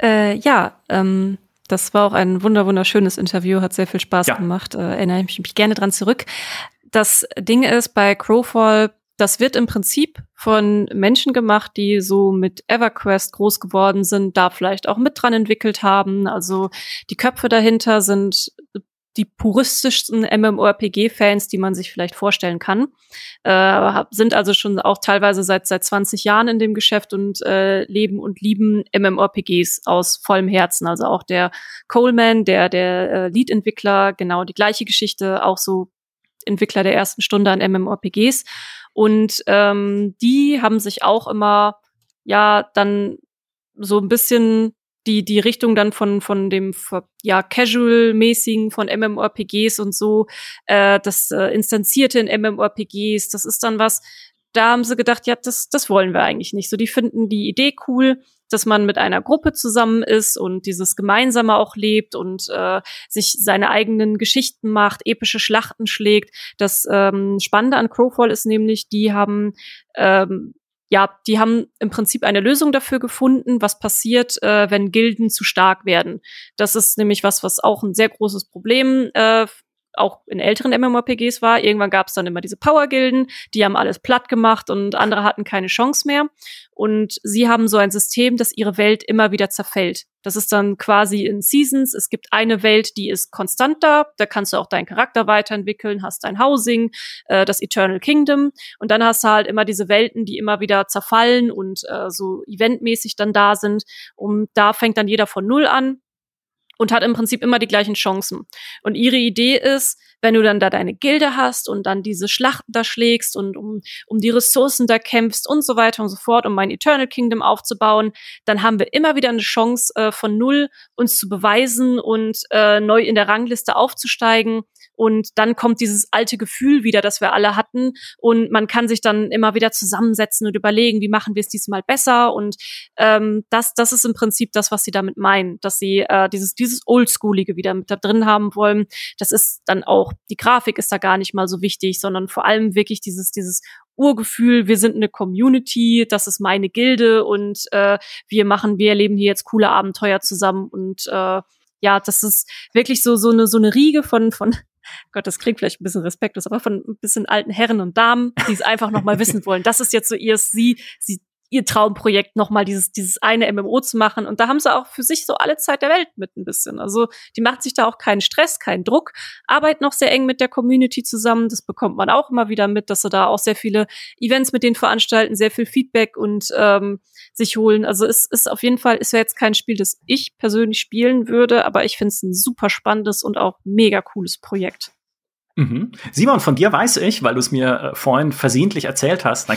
[SPEAKER 2] Äh, ja, ähm, das war auch ein wunder wunderschönes Interview, hat sehr viel Spaß ja. gemacht, äh, erinnere ich mich gerne dran zurück. Das Ding ist, bei Crowfall das wird im Prinzip von Menschen gemacht, die so mit EverQuest groß geworden sind, da vielleicht auch mit dran entwickelt haben. Also die Köpfe dahinter sind die puristischsten MMORPG-Fans, die man sich vielleicht vorstellen kann, äh, sind also schon auch teilweise seit seit 20 Jahren in dem Geschäft und äh, leben und lieben MMORPGs aus vollem Herzen. Also auch der Coleman, der der äh, Lead-Entwickler, genau die gleiche Geschichte, auch so Entwickler der ersten Stunde an MMORPGs. Und ähm, die haben sich auch immer ja dann so ein bisschen die die Richtung dann von von dem ja casual-mäßigen von MMORPGs und so äh, das äh, instanzierte in MMORPGs das ist dann was da haben sie gedacht ja das das wollen wir eigentlich nicht. So die finden die Idee cool dass man mit einer Gruppe zusammen ist und dieses Gemeinsame auch lebt und äh, sich seine eigenen Geschichten macht, epische Schlachten schlägt. Das ähm, Spannende an Crowfall ist nämlich, die haben ähm, ja, die haben im Prinzip eine Lösung dafür gefunden, was passiert, äh, wenn Gilden zu stark werden. Das ist nämlich was, was auch ein sehr großes Problem äh, auch in älteren MMORPGs war. Irgendwann gab es dann immer diese Power-Gilden, die haben alles platt gemacht und andere hatten keine Chance mehr. Und sie haben so ein System, dass ihre Welt immer wieder zerfällt. Das ist dann quasi in Seasons. Es gibt eine Welt, die ist konstant da. Da kannst du auch deinen Charakter weiterentwickeln, hast dein Housing, äh, das Eternal Kingdom. Und dann hast du halt immer diese Welten, die immer wieder zerfallen und äh, so eventmäßig dann da sind. Und da fängt dann jeder von Null an und hat im Prinzip immer die gleichen Chancen. Und ihre Idee ist, wenn du dann da deine Gilde hast und dann diese Schlachten da schlägst und um, um die Ressourcen da kämpfst und so weiter und so fort, um mein Eternal Kingdom aufzubauen, dann haben wir immer wieder eine Chance äh, von null uns zu beweisen und äh, neu in der Rangliste aufzusteigen. Und dann kommt dieses alte Gefühl wieder, das wir alle hatten. Und man kann sich dann immer wieder zusammensetzen und überlegen, wie machen wir es diesmal besser. Und ähm, das, das ist im Prinzip das, was sie damit meinen, dass sie äh, dieses, dieses Oldschoolige wieder mit da drin haben wollen. Das ist dann auch, die Grafik ist da gar nicht mal so wichtig, sondern vor allem wirklich dieses, dieses Urgefühl, wir sind eine Community, das ist meine Gilde und äh, wir machen, wir erleben hier jetzt coole Abenteuer zusammen und äh, ja, das ist wirklich so so eine so eine Riege von von Gott, das klingt vielleicht ein bisschen respektlos, aber von ein bisschen alten Herren und Damen, die es einfach noch mal wissen wollen. Das ist jetzt so ihr, sie, sie ihr Traumprojekt nochmal dieses, dieses eine MMO zu machen. Und da haben sie auch für sich so alle Zeit der Welt mit ein bisschen. Also die macht sich da auch keinen Stress, keinen Druck, arbeitet noch sehr eng mit der Community zusammen. Das bekommt man auch immer wieder mit, dass sie da auch sehr viele Events mit denen veranstalten, sehr viel Feedback und ähm, sich holen. Also es ist auf jeden Fall, es wäre jetzt kein Spiel, das ich persönlich spielen würde, aber ich finde es ein super spannendes und auch mega cooles Projekt.
[SPEAKER 1] Mhm. Simon, von dir weiß ich, weil du es mir äh, vorhin versehentlich erzählt hast, na,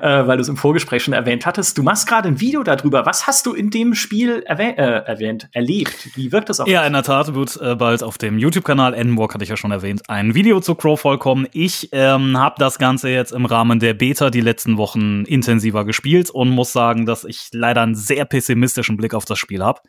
[SPEAKER 1] äh, weil du es im Vorgespräch schon erwähnt hattest, du machst gerade ein Video darüber. Was hast du in dem Spiel erwäh äh, erwähnt, erlebt? Wie wirkt das auf
[SPEAKER 3] Ja, in der Tat wird äh, bald auf dem YouTube-Kanal Endenburg, hatte ich ja schon erwähnt, ein Video zu Crowfall kommen. Ich ähm, habe das Ganze jetzt im Rahmen der Beta die letzten Wochen intensiver gespielt und muss sagen, dass ich leider einen sehr pessimistischen Blick auf das Spiel habe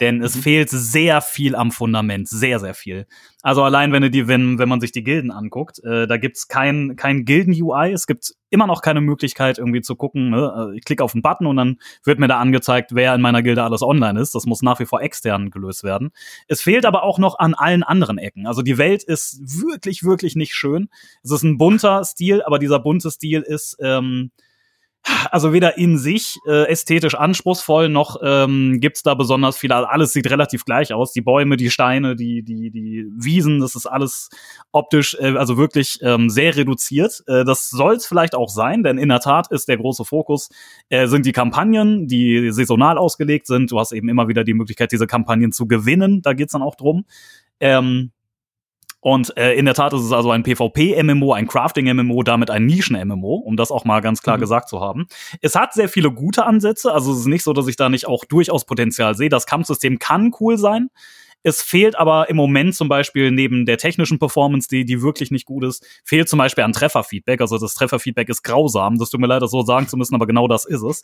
[SPEAKER 3] denn es mhm. fehlt sehr viel am Fundament, sehr, sehr viel. Also allein, wenn, die, wenn, wenn man sich die Gilden anguckt, äh, da gibt's kein, kein Gilden-UI, es gibt immer noch keine Möglichkeit, irgendwie zu gucken, ne? Äh, ich klicke auf einen Button und dann wird mir da angezeigt, wer in meiner Gilde alles online ist. Das muss nach wie vor extern gelöst werden. Es fehlt aber auch noch an allen anderen Ecken. Also die Welt ist wirklich, wirklich nicht schön. Es ist ein bunter Stil, aber dieser bunte Stil ist ähm, also weder in sich äh, ästhetisch anspruchsvoll, noch ähm, gibt's da besonders viel. Also alles sieht relativ gleich aus. Die Bäume, die Steine, die, die, die Wiesen, das ist alles optisch, äh, also wirklich ähm, sehr reduziert. Äh, das soll es vielleicht auch sein, denn in der Tat ist der große Fokus, äh, sind die Kampagnen, die saisonal ausgelegt sind. Du hast eben immer wieder die Möglichkeit, diese Kampagnen zu gewinnen. Da geht's dann auch drum. Ähm, und äh, in der Tat ist es also ein PvP-MMO, ein Crafting-MMO, damit ein Nischen-MMO, um das auch mal ganz klar mhm. gesagt zu haben. Es hat sehr viele gute Ansätze, also es ist nicht so, dass ich da nicht auch durchaus Potenzial sehe. Das Kampfsystem kann cool sein. Es fehlt aber im Moment zum Beispiel neben der technischen Performance, die, die wirklich nicht gut ist, fehlt zum Beispiel an Trefferfeedback. Also das Trefferfeedback ist grausam. Das tut mir leid, das so sagen zu müssen, aber genau das ist es.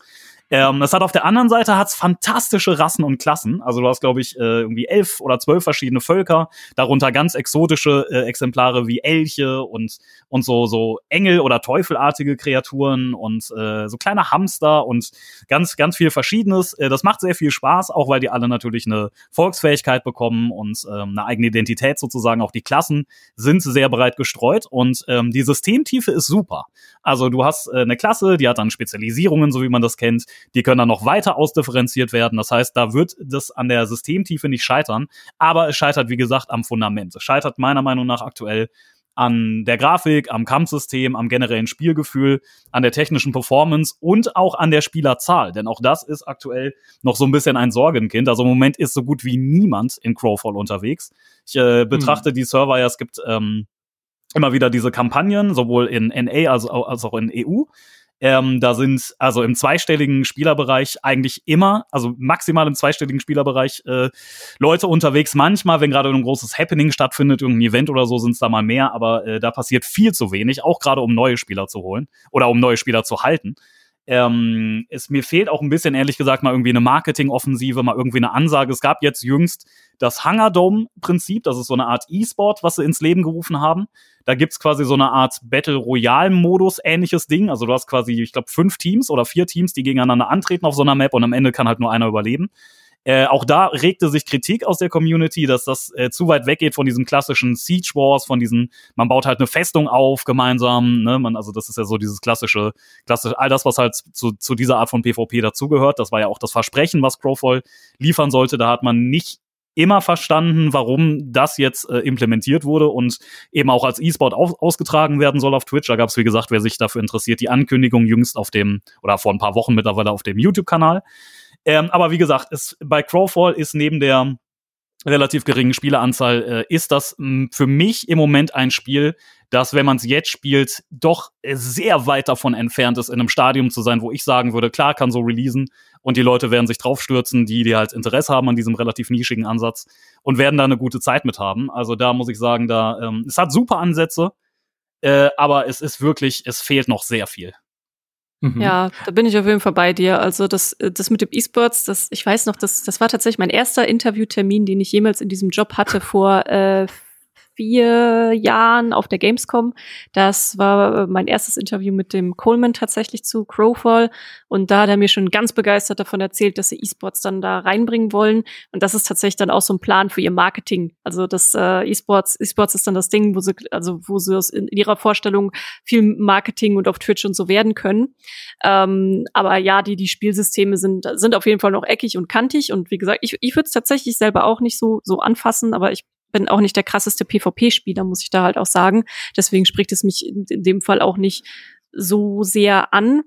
[SPEAKER 3] Ähm, es hat auf der anderen Seite hat's fantastische Rassen und Klassen. Also du hast, glaube ich, äh, irgendwie elf oder zwölf verschiedene Völker, darunter ganz exotische äh, Exemplare wie Elche und, und so, so Engel oder Teufelartige Kreaturen und äh, so kleine Hamster und ganz, ganz viel Verschiedenes. Äh, das macht sehr viel Spaß, auch weil die alle natürlich eine Volksfähigkeit bekommen bekommen und ähm, eine eigene Identität sozusagen. Auch die Klassen sind sehr breit gestreut und ähm, die Systemtiefe ist super. Also du hast äh, eine Klasse, die hat dann Spezialisierungen, so wie man das kennt. Die können dann noch weiter ausdifferenziert werden. Das heißt, da wird das an der Systemtiefe nicht scheitern. Aber es scheitert, wie gesagt, am Fundament. Es scheitert meiner Meinung nach aktuell an der Grafik, am Kampfsystem, am generellen Spielgefühl, an der technischen Performance und auch an der Spielerzahl. Denn auch das ist aktuell noch so ein bisschen ein Sorgenkind. Also im Moment ist so gut wie niemand in Crowfall unterwegs. Ich äh, betrachte hm. die Server ja, es gibt ähm, immer wieder diese Kampagnen, sowohl in NA als, als auch in EU. Ähm, da sind also im zweistelligen Spielerbereich eigentlich immer, also maximal im zweistelligen Spielerbereich äh, Leute unterwegs. Manchmal, wenn gerade ein großes Happening stattfindet, irgendein Event oder so, sind es da mal mehr, aber äh, da passiert viel zu wenig, auch gerade um neue Spieler zu holen oder um neue Spieler zu halten. Ähm, es mir fehlt auch ein bisschen, ehrlich gesagt, mal irgendwie eine Marketingoffensive, mal irgendwie eine Ansage. Es gab jetzt jüngst das Hunger Dome-Prinzip, das ist so eine Art E-Sport, was sie ins Leben gerufen haben. Da gibt's quasi so eine Art Battle Royale-Modus, ähnliches Ding. Also du hast quasi, ich glaube, fünf Teams oder vier Teams, die gegeneinander antreten auf so einer Map und am Ende kann halt nur einer überleben. Äh, auch da regte sich Kritik aus der Community, dass das äh, zu weit weggeht von diesem klassischen Siege Wars, von diesen, man baut halt eine Festung auf gemeinsam, ne? man, also das ist ja so dieses klassische, klassische, all das, was halt zu, zu dieser Art von PvP dazugehört. Das war ja auch das Versprechen, was Crowfall liefern sollte. Da hat man nicht immer verstanden, warum das jetzt äh, implementiert wurde und eben auch als E-Sport ausgetragen werden soll auf Twitch. Da gab es, wie gesagt, wer sich dafür interessiert, die Ankündigung jüngst auf dem, oder vor ein paar Wochen mittlerweile auf dem YouTube-Kanal. Ähm, aber wie gesagt, es, bei Crowfall ist neben der relativ geringen Spieleranzahl, äh, ist das mh, für mich im Moment ein Spiel, das, wenn man es jetzt spielt, doch sehr weit davon entfernt ist, in einem Stadium zu sein, wo ich sagen würde, klar, kann so releasen und die Leute werden sich draufstürzen, die, die halt Interesse haben an diesem relativ nischigen Ansatz und werden da eine gute Zeit mit haben. Also da muss ich sagen, da, ähm, es hat super Ansätze, äh, aber es ist wirklich, es fehlt noch sehr viel.
[SPEAKER 2] Mhm. Ja, da bin ich auf jeden Fall bei dir. Also das, das mit dem E-Sports, das, ich weiß noch, das, das war tatsächlich mein erster Interviewtermin, den ich jemals in diesem Job hatte vor, äh, vier Jahren auf der Gamescom. Das war mein erstes Interview mit dem Coleman tatsächlich zu Crowfall. Und da hat er mir schon ganz begeistert davon erzählt, dass sie E-Sports dann da reinbringen wollen. Und das ist tatsächlich dann auch so ein Plan für ihr Marketing. Also das äh, E-Sports, E-Sports ist dann das Ding, wo sie, also wo sie in ihrer Vorstellung viel Marketing und auf Twitch und so werden können. Ähm, aber ja, die, die Spielsysteme sind, sind auf jeden Fall noch eckig und kantig. Und wie gesagt, ich, ich würde es tatsächlich selber auch nicht so, so anfassen, aber ich bin auch nicht der krasseste PvP-Spieler, muss ich da halt auch sagen. Deswegen spricht es mich in, dem Fall auch nicht so sehr an.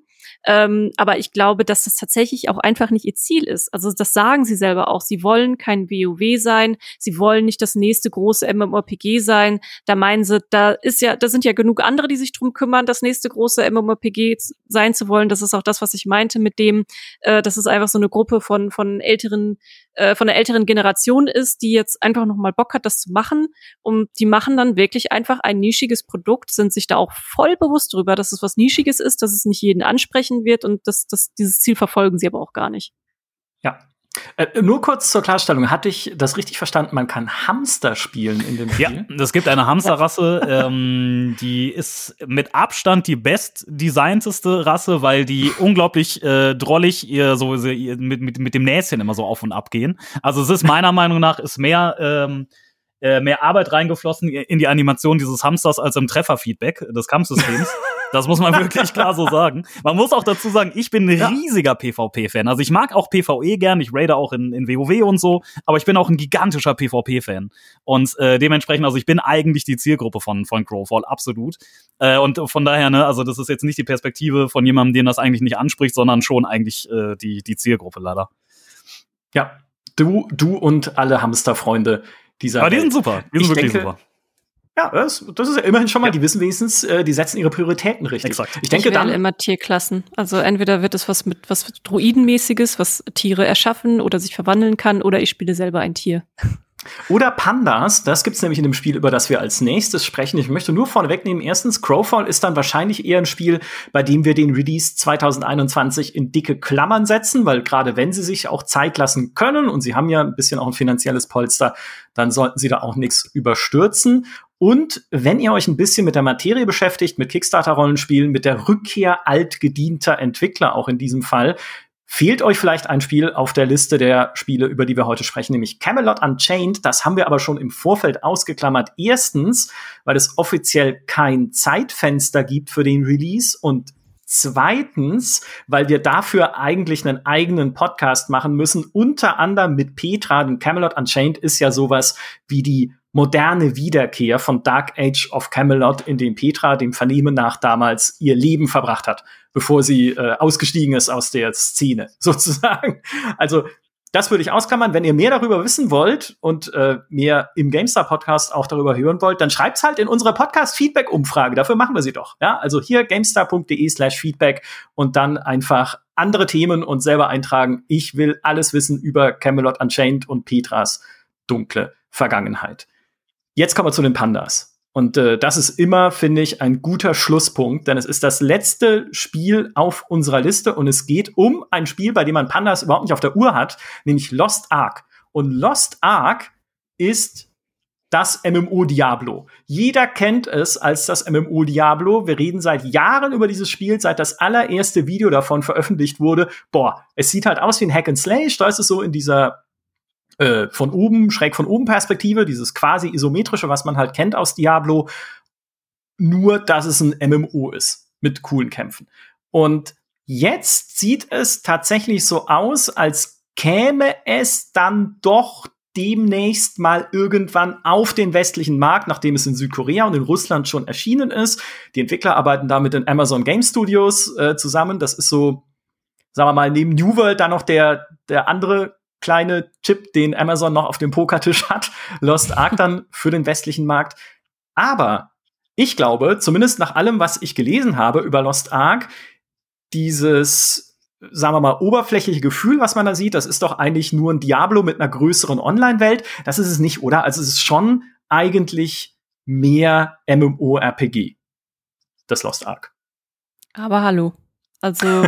[SPEAKER 2] Ähm, aber ich glaube, dass das tatsächlich auch einfach nicht ihr Ziel ist. Also das sagen sie selber auch. Sie wollen kein WoW sein. Sie wollen nicht das nächste große MMORPG sein. Da meinen sie, da ist ja, da sind ja genug andere, die sich drum kümmern, das nächste große MMORPG sein zu wollen. Das ist auch das, was ich meinte mit dem, äh, dass es einfach so eine Gruppe von von älteren äh, von der älteren Generation ist, die jetzt einfach noch mal Bock hat, das zu machen. Und die machen dann wirklich einfach ein nischiges Produkt, sind sich da auch voll bewusst drüber, dass es was Nischiges ist, dass es nicht jeden ansprechen wird und dass, dass dieses Ziel verfolgen sie aber auch gar nicht.
[SPEAKER 1] Ja, äh, nur kurz zur Klarstellung, hatte ich das richtig verstanden? Man kann Hamster spielen in dem Spiel?
[SPEAKER 3] Ja, es gibt eine Hamsterrasse, [laughs] ähm, die ist mit Abstand die bestdesignteste Rasse, weil die unglaublich äh, drollig ihr so ihr, mit, mit, mit dem Näschen immer so auf und ab gehen. Also es ist meiner Meinung nach ist mehr ähm, äh, mehr Arbeit reingeflossen in die Animation dieses Hamsters als im Trefferfeedback des Kampfsystems. [laughs] Das muss man wirklich klar so sagen. Man muss auch dazu sagen, ich bin ein ja. riesiger PvP-Fan. Also ich mag auch PvE gern, ich raide auch in, in WoW und so, aber ich bin auch ein gigantischer PvP-Fan. Und äh, dementsprechend, also ich bin eigentlich die Zielgruppe von, von Crowfall, absolut. Äh, und von daher, ne, also das ist jetzt nicht die Perspektive von jemandem, den das eigentlich nicht anspricht, sondern schon eigentlich äh, die, die Zielgruppe leider.
[SPEAKER 1] Ja, du, du und alle Hamsterfreunde dieser.
[SPEAKER 3] Aber die sind super. Die sind ich wirklich denke, super.
[SPEAKER 1] Ja, das, das ist ja immerhin schon mal, ja. die wissen wenigstens, äh, die setzen ihre Prioritäten richtig.
[SPEAKER 2] Exakt. Ich denke ich dann immer Tierklassen. Also entweder wird es was mit was Druidenmäßiges, was Tiere erschaffen oder sich verwandeln kann, oder ich spiele selber ein Tier.
[SPEAKER 1] Oder Pandas, das gibt's nämlich in dem Spiel, über das wir als nächstes sprechen. Ich möchte nur vorne wegnehmen, erstens, Crowfall ist dann wahrscheinlich eher ein Spiel, bei dem wir den Release 2021 in dicke Klammern setzen, weil gerade wenn sie sich auch Zeit lassen können, und sie haben ja ein bisschen auch ein finanzielles Polster, dann sollten sie da auch nichts überstürzen. Und wenn ihr euch ein bisschen mit der Materie beschäftigt, mit Kickstarter-Rollenspielen, mit der Rückkehr altgedienter Entwickler auch in diesem Fall, Fehlt euch vielleicht ein Spiel auf der Liste der Spiele, über die wir heute sprechen, nämlich Camelot Unchained. Das haben wir aber schon im Vorfeld ausgeklammert. Erstens, weil es offiziell kein Zeitfenster gibt für den Release und Zweitens, weil wir dafür eigentlich einen eigenen Podcast machen müssen, unter anderem mit Petra, denn Camelot Unchained ist ja sowas wie die moderne Wiederkehr von Dark Age of Camelot, in dem Petra dem Vernehmen nach damals ihr Leben verbracht hat bevor sie äh, ausgestiegen ist aus der Szene, [laughs] sozusagen. Also das würde ich ausklammern. Wenn ihr mehr darüber wissen wollt und äh, mehr im GameStar Podcast auch darüber hören wollt, dann schreibt's halt in unsere Podcast Feedback Umfrage. Dafür machen wir sie doch. Ja, also hier gamestar.de/feedback und dann einfach andere Themen und selber eintragen. Ich will alles wissen über Camelot Unchained und Petras dunkle Vergangenheit. Jetzt kommen wir zu den Pandas. Und äh, das ist immer, finde ich, ein guter Schlusspunkt, denn es ist das letzte Spiel auf unserer Liste und es geht um ein Spiel, bei dem man Pandas überhaupt nicht auf der Uhr hat, nämlich Lost Ark. Und Lost Ark ist das MMO Diablo. Jeder kennt es als das MMO Diablo. Wir reden seit Jahren über dieses Spiel, seit das allererste Video davon veröffentlicht wurde. Boah, es sieht halt aus wie ein Hack and Slay. Da ist es so in dieser äh, von oben, schräg von oben Perspektive, dieses quasi isometrische, was man halt kennt aus Diablo, nur dass es ein MMO ist mit coolen Kämpfen. Und jetzt sieht es tatsächlich so aus, als käme es dann doch demnächst mal irgendwann auf den westlichen Markt, nachdem es in Südkorea und in Russland schon erschienen ist. Die Entwickler arbeiten da mit den Amazon Game Studios äh, zusammen. Das ist so, sagen wir mal, neben New World dann noch der, der andere kleine Chip, den Amazon noch auf dem Pokertisch [laughs] hat, Lost Ark dann für den westlichen Markt. Aber ich glaube, zumindest nach allem, was ich gelesen habe über Lost Ark, dieses, sagen wir mal, oberflächliche Gefühl, was man da sieht, das ist doch eigentlich nur ein Diablo mit einer größeren Online-Welt. Das ist es nicht, oder? Also es ist schon eigentlich mehr MMORPG. Das Lost Ark.
[SPEAKER 2] Aber hallo. Also [laughs]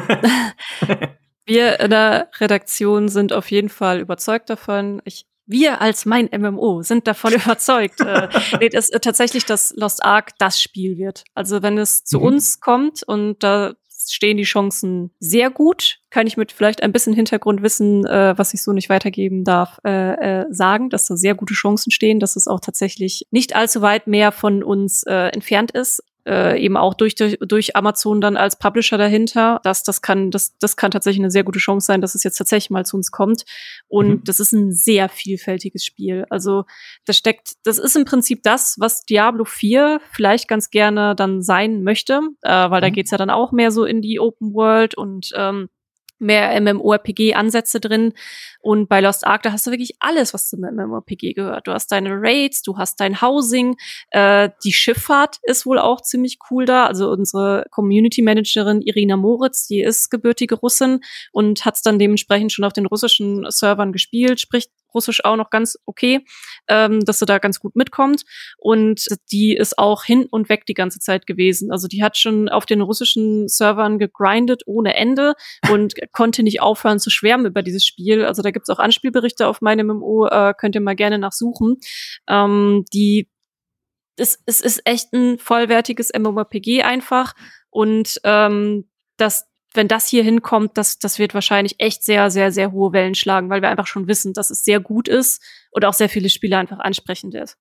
[SPEAKER 2] [laughs] Wir in der Redaktion sind auf jeden Fall überzeugt davon. Ich wir als mein MMO sind davon [laughs] überzeugt, äh, nee, dass äh, tatsächlich das Lost Ark das Spiel wird. Also wenn es zu mhm. uns kommt und da stehen die Chancen sehr gut, kann ich mit vielleicht ein bisschen Hintergrundwissen, äh, was ich so nicht weitergeben darf, äh, äh, sagen, dass da sehr gute Chancen stehen, dass es auch tatsächlich nicht allzu weit mehr von uns äh, entfernt ist äh, eben auch durch, durch, durch Amazon dann als Publisher dahinter. Das, das, kann, das, das kann tatsächlich eine sehr gute Chance sein, dass es jetzt tatsächlich mal zu uns kommt. Und mhm. das ist ein sehr vielfältiges Spiel. Also das steckt, das ist im Prinzip das, was Diablo 4 vielleicht ganz gerne dann sein möchte, äh, weil mhm. da geht's ja dann auch mehr so in die Open World und ähm, mehr MMORPG-Ansätze drin. Und bei Lost Ark, da hast du wirklich alles, was zum MMORPG gehört. Du hast deine Raids, du hast dein Housing, äh, die Schifffahrt ist wohl auch ziemlich cool da. Also unsere Community Managerin Irina Moritz, die ist gebürtige Russin und hat es dann dementsprechend schon auf den russischen Servern gespielt, spricht Russisch auch noch ganz okay, ähm, dass sie da ganz gut mitkommt. Und die ist auch hin und weg die ganze Zeit gewesen. Also die hat schon auf den russischen Servern gegrindet ohne Ende und [laughs] konnte nicht aufhören zu schwärmen über dieses Spiel. Also da gibt's auch Anspielberichte auf meinem MMO, äh, könnt ihr mal gerne nachsuchen. Ähm, die es, es ist echt ein vollwertiges MMORPG einfach und ähm, das wenn das hier hinkommt, das, das wird wahrscheinlich echt sehr, sehr, sehr hohe Wellen schlagen, weil wir einfach schon wissen, dass es sehr gut ist und auch sehr viele Spieler einfach ansprechend ist.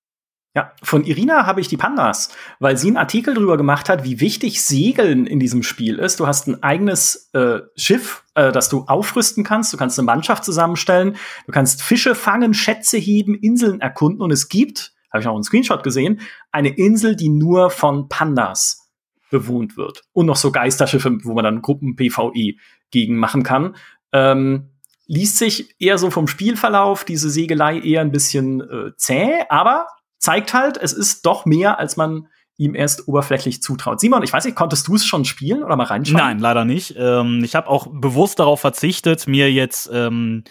[SPEAKER 1] Ja, von Irina habe ich die Pandas, weil sie einen Artikel darüber gemacht hat, wie wichtig Segeln in diesem Spiel ist. Du hast ein eigenes äh, Schiff, äh, das du aufrüsten kannst. Du kannst eine Mannschaft zusammenstellen. Du kannst Fische fangen, Schätze heben, Inseln erkunden. Und es gibt, habe ich auch einen Screenshot gesehen, eine Insel, die nur von Pandas bewohnt wird. Und noch so Geisterschiffe, wo man dann Gruppen-PvE gegen machen kann. Ähm, liest sich eher so vom Spielverlauf diese Segelei eher ein bisschen äh, zäh, aber zeigt halt, es ist doch mehr, als man ihm erst oberflächlich zutraut. Simon, ich weiß nicht, konntest du es schon spielen oder mal reinschauen?
[SPEAKER 3] Nein, leider nicht. Ähm, ich habe auch bewusst darauf verzichtet, mir jetzt ähm,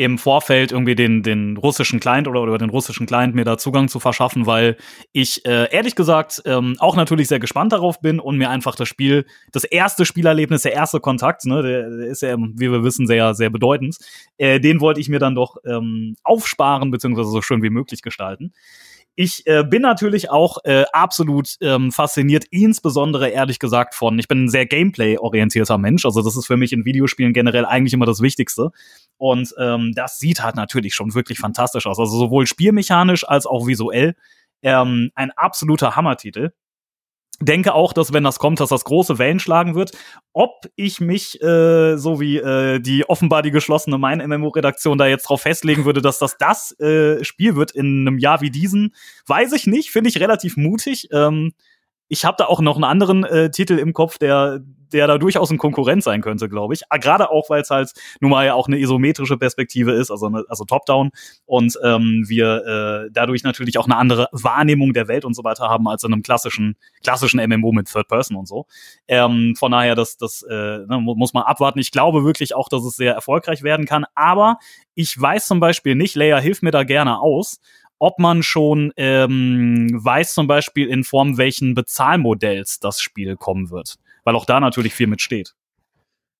[SPEAKER 3] im Vorfeld irgendwie den, den russischen Client oder, oder den russischen Client mir da Zugang zu verschaffen, weil ich äh, ehrlich gesagt ähm, auch natürlich sehr gespannt darauf bin und mir einfach das Spiel, das erste Spielerlebnis, der erste Kontakt, ne, der, der ist ja, wie wir wissen, sehr, sehr bedeutend, äh, den wollte ich mir dann doch ähm, aufsparen, beziehungsweise so schön wie möglich gestalten. Ich äh, bin natürlich auch äh, absolut ähm, fasziniert, insbesondere ehrlich gesagt von, ich bin ein sehr Gameplay-orientierter Mensch, also das ist für mich in Videospielen generell eigentlich immer das Wichtigste. Und ähm, das sieht halt natürlich schon wirklich fantastisch aus. Also sowohl spielmechanisch als auch visuell. Ähm, ein absoluter Hammertitel denke auch, dass wenn das kommt, dass das große Wellen schlagen wird. Ob ich mich, äh, so wie äh, die offenbar die geschlossene Mein MMO-Redaktion da jetzt drauf festlegen würde, dass das das äh, Spiel wird in einem Jahr wie diesen, weiß ich nicht. Finde ich relativ mutig. Ähm, ich habe da auch noch einen anderen äh, Titel im Kopf, der der da durchaus ein Konkurrent sein könnte, glaube ich. Ah, gerade auch, weil es halt nun mal ja auch eine isometrische Perspektive ist, also, eine, also Top-Down. Und ähm, wir äh, dadurch natürlich auch eine andere Wahrnehmung der Welt und so weiter haben als in einem klassischen, klassischen MMO mit Third Person und so. Ähm, von daher, das, das äh, ne, muss man abwarten. Ich glaube wirklich auch, dass es sehr erfolgreich werden kann. Aber ich weiß zum Beispiel nicht, Leia, hilf mir da gerne aus, ob man schon ähm, weiß, zum Beispiel in Form welchen Bezahlmodells das Spiel kommen wird weil auch da natürlich viel mitsteht.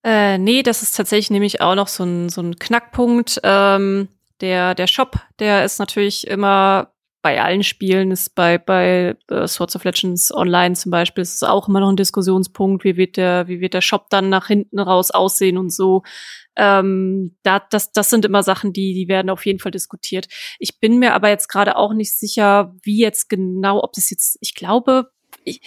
[SPEAKER 2] Äh, nee, das ist tatsächlich nämlich auch noch so ein, so ein Knackpunkt. Ähm, der, der Shop, der ist natürlich immer bei allen Spielen, ist bei, bei uh, Swords of Legends Online zum Beispiel, ist es auch immer noch ein Diskussionspunkt, wie wird der, wie wird der Shop dann nach hinten raus aussehen und so. Ähm, da, das, das sind immer Sachen, die, die werden auf jeden Fall diskutiert. Ich bin mir aber jetzt gerade auch nicht sicher, wie jetzt genau, ob das jetzt, ich glaube, ich,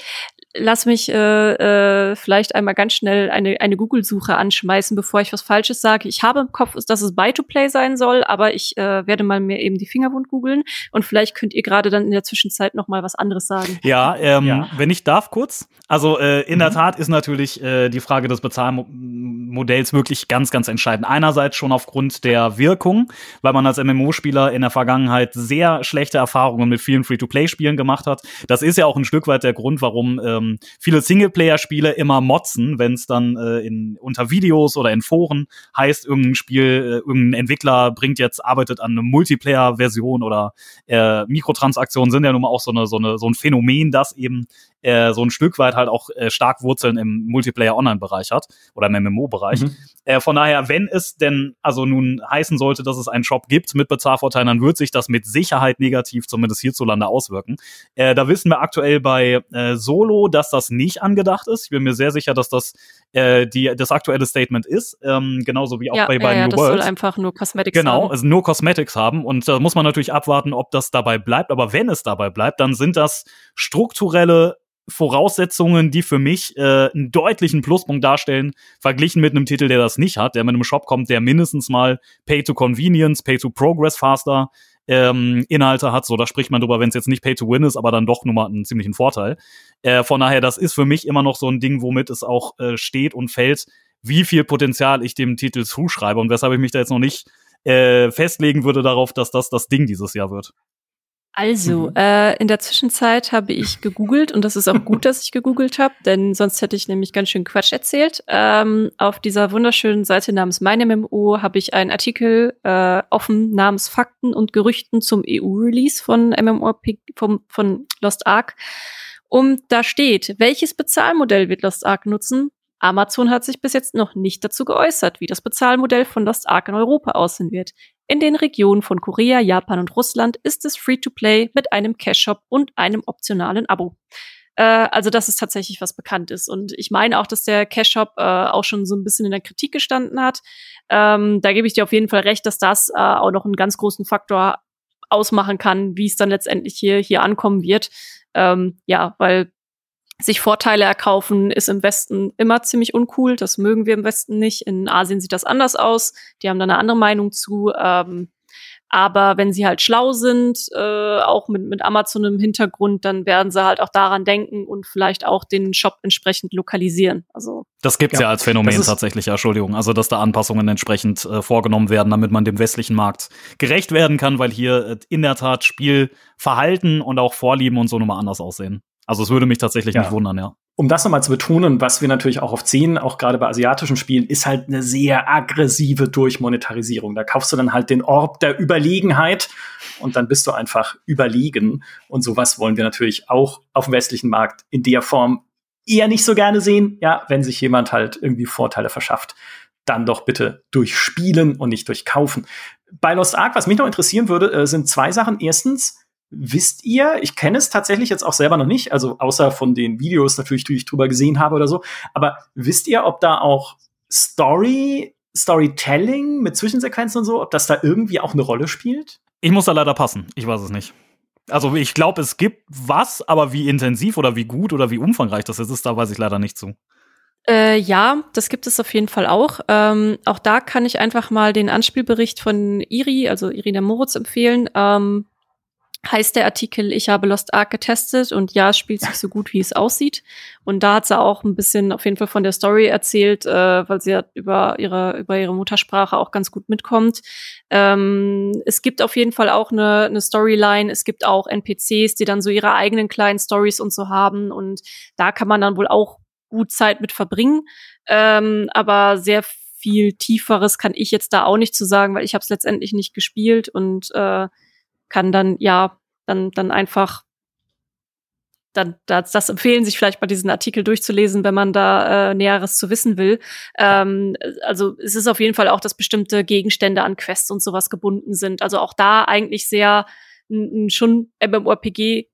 [SPEAKER 2] lass mich äh, äh, vielleicht einmal ganz schnell eine, eine Google-Suche anschmeißen, bevor ich was Falsches sage. Ich habe im Kopf, dass es Buy-to-Play sein soll, aber ich äh, werde mal mir eben die Fingerwund googeln und vielleicht könnt ihr gerade dann in der Zwischenzeit noch mal was anderes sagen.
[SPEAKER 3] Ja, ähm, ja. wenn ich darf kurz. Also äh, in mhm. der Tat ist natürlich äh, die Frage des Bezahlmodells wirklich ganz, ganz entscheidend. Einerseits schon aufgrund der Wirkung, weil man als MMO-Spieler in der Vergangenheit sehr schlechte Erfahrungen mit vielen Free-to-Play-Spielen gemacht hat. Das ist ja auch ein Stück weit der Grund, warum ähm, ähm, viele Singleplayer-Spiele immer motzen, wenn es dann äh, in, unter Videos oder in Foren heißt, irgendein Spiel, äh, irgendein Entwickler bringt jetzt, arbeitet an einer Multiplayer-Version oder äh, Mikrotransaktionen sind ja nun mal auch so, eine, so, eine, so ein Phänomen, das eben äh, so ein Stück weit halt auch äh, stark Wurzeln im Multiplayer-Online-Bereich hat oder im MMO-Bereich. Mhm. Äh, von daher, wenn es denn also nun heißen sollte, dass es einen Shop gibt mit Bezahlvorteilen, dann wird sich das mit Sicherheit negativ, zumindest hierzulande, auswirken. Äh, da wissen wir aktuell bei äh, Solo, dass das nicht angedacht ist. Ich bin mir sehr sicher, dass das äh, die, das aktuelle Statement ist, ähm, genauso wie auch
[SPEAKER 2] ja,
[SPEAKER 3] bei, bei
[SPEAKER 2] ja,
[SPEAKER 3] New
[SPEAKER 2] das
[SPEAKER 3] World.
[SPEAKER 2] soll einfach nur Cosmetics
[SPEAKER 3] genau,
[SPEAKER 2] haben.
[SPEAKER 3] Genau, also nur Cosmetics haben und da muss man natürlich abwarten, ob das dabei bleibt. Aber wenn es dabei bleibt, dann sind das strukturelle Voraussetzungen, die für mich äh, einen deutlichen Pluspunkt darstellen, verglichen mit einem Titel, der das nicht hat, der mit einem Shop kommt, der mindestens mal Pay to Convenience, Pay to Progress faster ähm, Inhalte hat. So, da spricht man drüber, wenn es jetzt nicht Pay to Win ist, aber dann doch nur mal einen ziemlichen Vorteil. Äh, von daher, das ist für mich immer noch so ein Ding, womit es auch äh, steht und fällt, wie viel Potenzial ich dem Titel zuschreibe und weshalb ich mich da jetzt noch nicht äh, festlegen würde darauf, dass das das Ding dieses Jahr wird.
[SPEAKER 2] Also, mhm. äh, in der Zwischenzeit habe ich gegoogelt und das ist auch gut, dass ich gegoogelt habe, denn sonst hätte ich nämlich ganz schön Quatsch erzählt. Ähm, auf dieser wunderschönen Seite namens MeinMMO habe ich einen Artikel äh, offen namens Fakten und Gerüchten zum EU-Release von MMORPG vom, von Lost Ark. Und da steht, welches Bezahlmodell wird Lost Ark nutzen? Amazon hat sich bis jetzt noch nicht dazu geäußert, wie das Bezahlmodell von Lost Ark in Europa aussehen wird. In den Regionen von Korea, Japan und Russland ist es Free-to-Play mit einem Cash-Shop und einem optionalen Abo. Äh, also, dass es tatsächlich was bekannt ist. Und ich meine auch, dass der Cash-Shop äh, auch schon so ein bisschen in der Kritik gestanden hat. Ähm, da gebe ich dir auf jeden Fall recht, dass das äh, auch noch einen ganz großen Faktor ausmachen kann, wie es dann letztendlich hier, hier ankommen wird. Ähm, ja, weil sich Vorteile erkaufen ist im Westen immer ziemlich uncool. Das mögen wir im Westen nicht. In Asien sieht das anders aus. Die haben da eine andere Meinung zu. Ähm, aber wenn sie halt schlau sind, äh, auch mit, mit Amazon im Hintergrund, dann werden sie halt auch daran denken und vielleicht auch den Shop entsprechend lokalisieren. Also
[SPEAKER 3] das gibt's ja, ja als Phänomen tatsächlich, ja, Entschuldigung. Also dass da Anpassungen entsprechend äh, vorgenommen werden, damit man dem westlichen Markt gerecht werden kann, weil hier äh, in der Tat Spielverhalten und auch Vorlieben und so nochmal anders aussehen. Also es würde mich tatsächlich ja. nicht wundern, ja.
[SPEAKER 1] Um das nochmal zu betonen, was wir natürlich auch oft sehen, auch gerade bei asiatischen Spielen, ist halt eine sehr aggressive Durchmonetarisierung. Da kaufst du dann halt den Orb der Überlegenheit und dann bist du einfach überlegen. Und sowas wollen wir natürlich auch auf dem westlichen Markt in der Form eher nicht so gerne sehen. Ja, wenn sich jemand halt irgendwie Vorteile verschafft, dann doch bitte durch Spielen und nicht durch Kaufen. Bei Lost Ark, was mich noch interessieren würde, äh, sind zwei Sachen. Erstens, Wisst ihr, ich kenne es tatsächlich jetzt auch selber noch nicht, also außer von den Videos natürlich, die ich drüber gesehen habe oder so, aber wisst ihr, ob da auch Story, Storytelling mit Zwischensequenzen und so, ob das da irgendwie auch eine Rolle spielt?
[SPEAKER 3] Ich muss da leider passen, ich weiß es nicht. Also ich glaube, es gibt was, aber wie intensiv oder wie gut oder wie umfangreich das ist, da weiß ich leider nicht zu.
[SPEAKER 2] Äh, ja, das gibt es auf jeden Fall auch. Ähm, auch da kann ich einfach mal den Anspielbericht von Iri, also Irina Moritz, empfehlen. Ähm, heißt der Artikel, ich habe Lost Ark getestet und ja, es spielt sich so gut, wie es aussieht. Und da hat sie auch ein bisschen auf jeden Fall von der Story erzählt, äh, weil sie ja über ihre, über ihre Muttersprache auch ganz gut mitkommt. Ähm, es gibt auf jeden Fall auch eine, eine Storyline, es gibt auch NPCs, die dann so ihre eigenen kleinen Stories und so haben. Und da kann man dann wohl auch gut Zeit mit verbringen. Ähm, aber sehr viel Tieferes kann ich jetzt da auch nicht zu sagen, weil ich habe es letztendlich nicht gespielt und äh, kann dann ja dann dann einfach dann das, das empfehlen, sich vielleicht mal diesen Artikel durchzulesen, wenn man da äh, Näheres zu wissen will. Ähm, also es ist auf jeden Fall auch, dass bestimmte Gegenstände an Quests und sowas gebunden sind. Also auch da eigentlich sehr schon MMORPG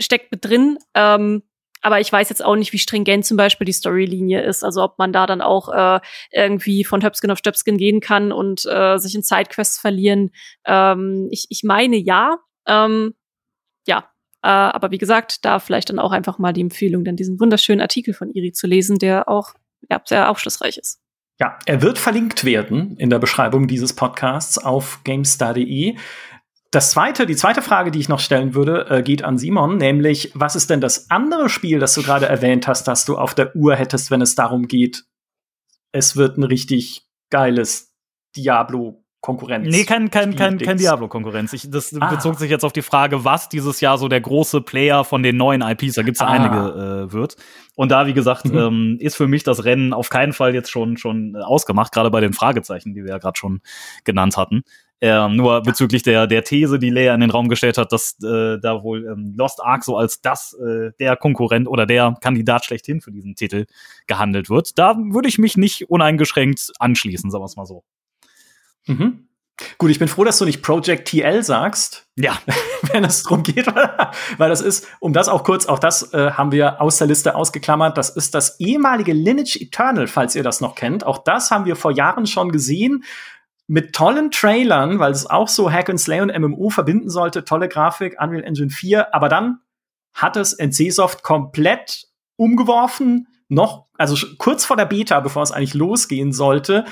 [SPEAKER 2] steckt mit drin. Ähm, aber ich weiß jetzt auch nicht, wie stringent zum Beispiel die Storylinie ist. Also ob man da dann auch äh, irgendwie von Höpskin auf Stöpskin gehen kann und äh, sich in Sidequests verlieren. Ähm, ich, ich meine ja. Ähm, ja, äh, aber wie gesagt, da vielleicht dann auch einfach mal die Empfehlung, dann diesen wunderschönen Artikel von Iri zu lesen, der auch ja, sehr aufschlussreich ist.
[SPEAKER 1] Ja, er wird verlinkt werden in der Beschreibung dieses Podcasts auf GameStar.de. Das zweite, die zweite Frage, die ich noch stellen würde, äh, geht an Simon, nämlich, was ist denn das andere Spiel, das du gerade erwähnt hast, das du auf der Uhr hättest, wenn es darum geht, es wird ein richtig geiles Diablo Konkurrenz.
[SPEAKER 3] Nee, kein, kein, kein, kein Diablo-Konkurrenz. Das ah. bezog sich jetzt auf die Frage, was dieses Jahr so der große Player von den neuen IPs, da gibt's ja ah. einige, äh, wird. Und da, wie gesagt, mhm. ähm, ist für mich das Rennen auf keinen Fall jetzt schon, schon äh, ausgemacht, gerade bei den Fragezeichen, die wir ja gerade schon genannt hatten. Ähm, nur bezüglich der, der These, die Leia in den Raum gestellt hat, dass äh, da wohl ähm, Lost Ark so als das äh, der Konkurrent oder der Kandidat schlechthin für diesen Titel gehandelt wird. Da würde ich mich nicht uneingeschränkt anschließen, sagen wir es mal so.
[SPEAKER 1] Mhm. Gut, ich bin froh, dass du nicht Project TL sagst.
[SPEAKER 3] Ja. [laughs]
[SPEAKER 1] Wenn es darum geht, [laughs] weil das ist, um das auch kurz, auch das äh, haben wir aus der Liste ausgeklammert. Das ist das ehemalige Lineage Eternal, falls ihr das noch kennt. Auch das haben wir vor Jahren schon gesehen mit tollen Trailern, weil es auch so Hack and Slay und MMO verbinden sollte, tolle Grafik, Unreal Engine 4, aber dann hat es NCSoft komplett umgeworfen, noch, also kurz vor der Beta, bevor es eigentlich losgehen sollte.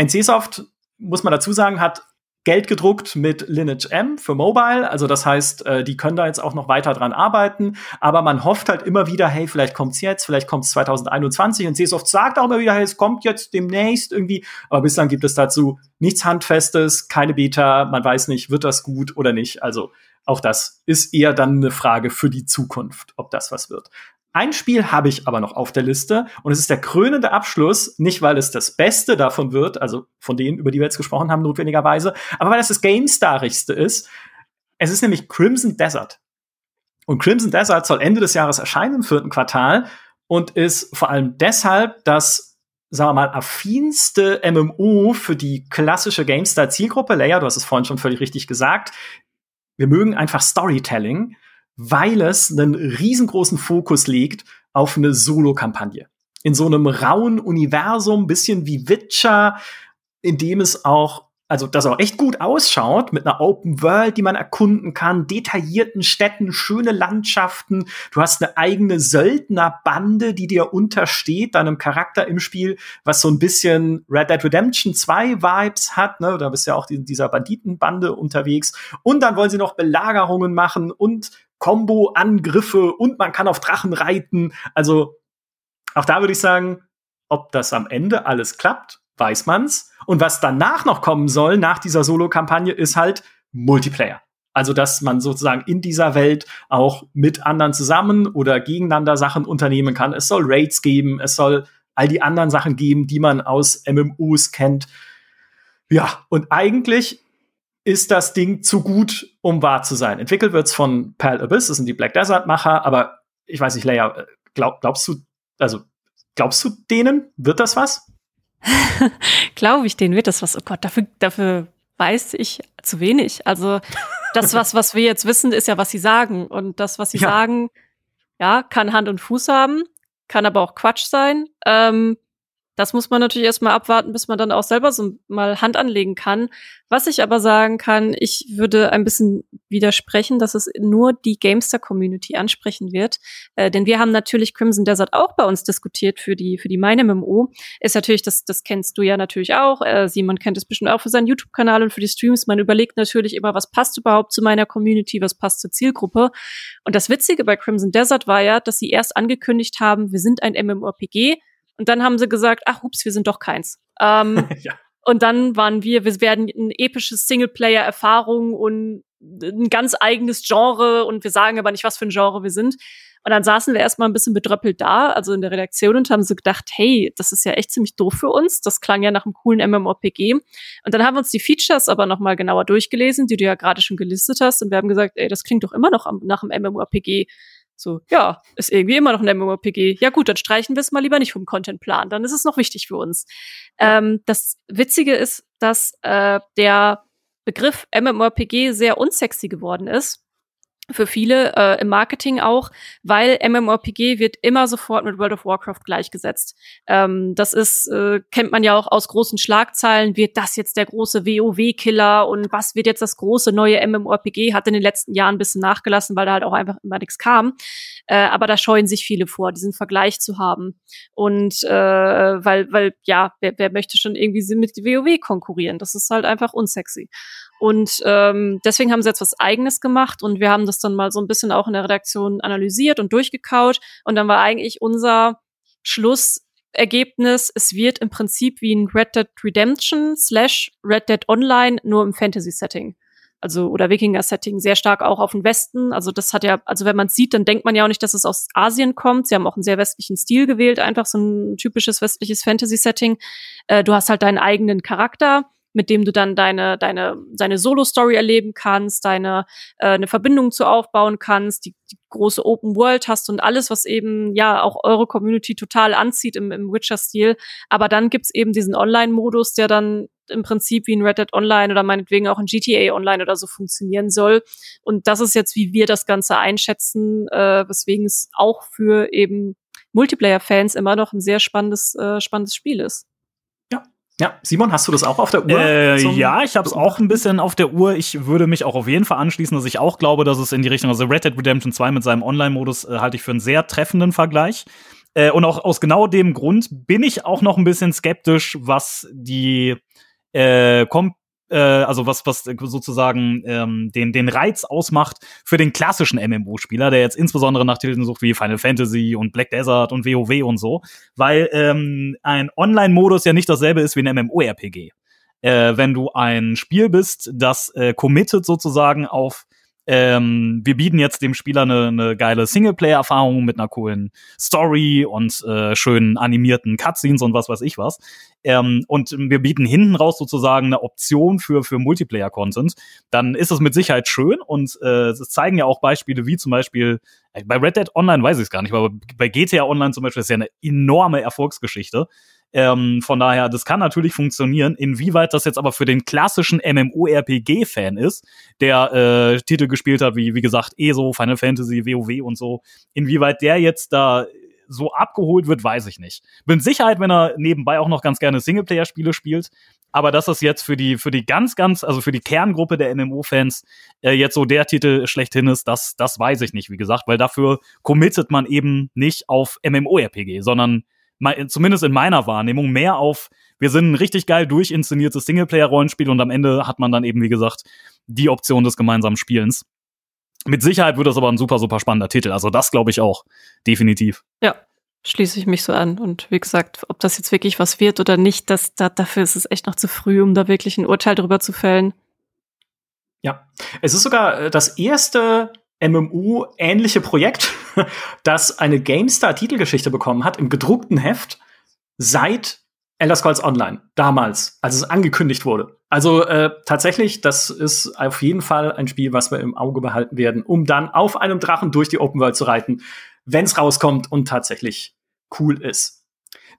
[SPEAKER 1] NCSoft, muss man dazu sagen, hat Geld gedruckt mit Lineage M für Mobile. Also das heißt, äh, die können da jetzt auch noch weiter dran arbeiten. Aber man hofft halt immer wieder, hey, vielleicht kommt's jetzt, vielleicht kommt's 2021. Und CSoft sagt auch immer wieder, hey, es kommt jetzt demnächst irgendwie. Aber bislang gibt es dazu nichts Handfestes, keine Beta. Man weiß nicht, wird das gut oder nicht. Also auch das ist eher dann eine Frage für die Zukunft, ob das was wird. Ein Spiel habe ich aber noch auf der Liste und es ist der krönende Abschluss, nicht weil es das Beste davon wird, also von denen, über die wir jetzt gesprochen haben, notwendigerweise, aber weil es das GameStarigste ist. Es ist nämlich Crimson Desert. Und Crimson Desert soll Ende des Jahres erscheinen im vierten Quartal und ist vor allem deshalb das, sagen wir mal, affinste MMO für die klassische GameStar-Zielgruppe. Leia, du hast es vorhin schon völlig richtig gesagt. Wir mögen einfach Storytelling weil es einen riesengroßen Fokus legt auf eine Solo-Kampagne. In so einem rauen Universum, bisschen wie Witcher, in dem es auch also das auch echt gut ausschaut, mit einer Open World, die man erkunden kann, detaillierten Städten, schöne Landschaften. Du hast eine eigene Söldnerbande, die dir untersteht, deinem Charakter im Spiel, was so ein bisschen Red Dead Redemption 2 Vibes hat. Ne? Da bist ja auch in dieser Banditenbande unterwegs. Und dann wollen sie noch Belagerungen machen und Combo-Angriffe und man kann auf Drachen reiten. Also auch da würde ich sagen, ob das am Ende alles klappt, weiß man's. Und was danach noch kommen soll, nach dieser Solo-Kampagne, ist halt Multiplayer. Also, dass man sozusagen in dieser Welt auch mit anderen zusammen oder gegeneinander Sachen unternehmen kann. Es soll Raids geben, es soll all die anderen Sachen geben, die man aus MMOs kennt. Ja, und eigentlich ist das Ding zu gut, um wahr zu sein. Entwickelt wird's von Pal Abyss, das sind die Black Desert Macher, aber ich weiß nicht, Leia, glaub, glaubst du, also glaubst du denen, wird das was? [laughs]
[SPEAKER 2] Glaube ich, denen wird das was. Oh Gott, dafür, dafür weiß ich zu wenig. Also das, was, was wir jetzt wissen, ist ja, was sie sagen. Und das, was sie ja. sagen, ja, kann Hand und Fuß haben, kann aber auch Quatsch sein. Ähm, das muss man natürlich erstmal abwarten, bis man dann auch selber so mal Hand anlegen kann. Was ich aber sagen kann, ich würde ein bisschen widersprechen, dass es nur die Gamester-Community ansprechen wird. Äh, denn wir haben natürlich Crimson Desert auch bei uns diskutiert für die, für die meine MMO. Ist natürlich, das, das kennst du ja natürlich auch. Äh, Simon kennt es bestimmt auch für seinen YouTube-Kanal und für die Streams. Man überlegt natürlich immer, was passt überhaupt zu meiner Community, was passt zur Zielgruppe. Und das Witzige bei Crimson Desert war ja, dass sie erst angekündigt haben, wir sind ein MMORPG und dann haben sie gesagt, ach, ups, wir sind doch keins. Ähm, [laughs] ja. Und dann waren wir, wir werden ein episches Singleplayer-Erfahrung und ein ganz eigenes Genre und wir sagen aber nicht, was für ein Genre wir sind. Und dann saßen wir erstmal ein bisschen bedröppelt da, also in der Redaktion und haben so gedacht, hey, das ist ja echt ziemlich doof für uns. Das klang ja nach einem coolen MMORPG. Und dann haben wir uns die Features aber nochmal genauer durchgelesen, die du ja gerade schon gelistet hast. Und wir haben gesagt, ey, das klingt doch immer noch nach einem MMORPG. So, ja, ist irgendwie immer noch ein MMORPG. Ja gut, dann streichen wir es mal lieber nicht vom Contentplan. Dann ist es noch wichtig für uns. Ähm, das Witzige ist, dass äh, der Begriff MMORPG sehr unsexy geworden ist für viele äh, im Marketing auch, weil MMORPG wird immer sofort mit World of Warcraft gleichgesetzt. Ähm, das ist, äh, kennt man ja auch aus großen Schlagzeilen, wird das jetzt der große WoW-Killer und was wird jetzt das große neue MMORPG? Hat in den letzten Jahren ein bisschen nachgelassen, weil da halt auch einfach immer nichts kam. Äh, aber da scheuen sich viele vor, diesen Vergleich zu haben. Und äh, weil, weil, ja, wer, wer möchte schon irgendwie mit WoW konkurrieren? Das ist halt einfach unsexy. Und ähm, deswegen haben sie jetzt was Eigenes gemacht und wir haben das dann mal so ein bisschen auch in der Redaktion analysiert und durchgekaut. Und dann war eigentlich unser Schluss, Ergebnis, es wird im Prinzip wie ein Red Dead Redemption slash Red Dead Online nur im Fantasy-Setting. Also, oder Wikinger-Setting, sehr stark auch auf den Westen. Also, das hat ja, also wenn man es sieht, dann denkt man ja auch nicht, dass es aus Asien kommt. Sie haben auch einen sehr westlichen Stil gewählt, einfach so ein typisches westliches Fantasy-Setting. Äh, du hast halt deinen eigenen Charakter mit dem du dann deine, deine, deine Solo-Story erleben kannst, deine, äh, eine Verbindung zu aufbauen kannst, die, die große Open World hast und alles, was eben, ja, auch eure Community total anzieht im, im Witcher-Stil. Aber dann gibt's eben diesen Online-Modus, der dann im Prinzip wie ein Red Dead Online oder meinetwegen auch ein GTA Online oder so funktionieren soll. Und das ist jetzt, wie wir das Ganze einschätzen, äh, weswegen es auch für eben Multiplayer-Fans immer noch ein sehr spannendes, äh, spannendes Spiel ist.
[SPEAKER 1] Ja, Simon, hast du das auch auf der Uhr?
[SPEAKER 3] Äh, ja, ich habe es auch ein bisschen auf der Uhr. Ich würde mich auch auf jeden Fall anschließen, dass ich auch glaube, dass es in die Richtung, also Red Dead Redemption 2 mit seinem Online-Modus äh, halte ich für einen sehr treffenden Vergleich. Äh, und auch aus genau dem Grund bin ich auch noch ein bisschen skeptisch, was die äh, kom also was, was sozusagen ähm, den, den Reiz ausmacht für den klassischen MMO-Spieler, der jetzt insbesondere nach Titeln sucht wie Final Fantasy und Black Desert und WoW und so, weil ähm, ein Online-Modus ja nicht dasselbe ist wie ein MMORPG. Äh, wenn du ein Spiel bist, das äh, committet sozusagen auf ähm, wir bieten jetzt dem Spieler eine, eine geile Singleplayer-Erfahrung mit einer coolen Story und äh, schönen animierten Cutscenes und was weiß ich was. Ähm, und wir bieten hinten raus sozusagen eine Option für, für Multiplayer-Content. Dann ist es mit Sicherheit schön und äh, es zeigen ja auch Beispiele wie zum Beispiel äh, bei Red Dead Online weiß ich es gar nicht, aber bei GTA Online zum Beispiel ist ja eine enorme Erfolgsgeschichte. Ähm, von daher, das kann natürlich funktionieren. Inwieweit das jetzt aber für den klassischen MMORPG-Fan ist, der äh, Titel gespielt hat, wie, wie gesagt, ESO, Final Fantasy, WoW und so, inwieweit der jetzt da so abgeholt wird, weiß ich nicht. Bin Sicherheit, wenn er nebenbei auch noch ganz gerne Singleplayer-Spiele spielt. Aber dass das jetzt für die, für die ganz, ganz, also für die Kerngruppe der MMO-Fans äh, jetzt so der Titel schlechthin ist, das, das weiß ich nicht, wie gesagt, weil dafür committet man eben nicht auf MMORPG, sondern zumindest in meiner Wahrnehmung, mehr auf, wir sind ein richtig geil durchinszeniertes Singleplayer-Rollenspiel und am Ende hat man dann eben, wie gesagt, die Option des gemeinsamen Spielens. Mit Sicherheit wird das aber ein super, super spannender Titel. Also das glaube ich auch. Definitiv.
[SPEAKER 2] Ja, schließe ich mich so an. Und wie gesagt, ob das jetzt wirklich was wird oder nicht, das, da, dafür ist es echt noch zu früh, um da wirklich ein Urteil drüber zu fällen.
[SPEAKER 1] Ja, es ist sogar äh, das erste MMU-ähnliche Projekt, [laughs] das eine GameStar-Titelgeschichte bekommen hat im gedruckten Heft seit Elder Scrolls Online, damals, als es angekündigt wurde. Also äh, tatsächlich, das ist auf jeden Fall ein Spiel, was wir im Auge behalten werden, um dann auf einem Drachen durch die Open World zu reiten, wenn es rauskommt und tatsächlich cool ist.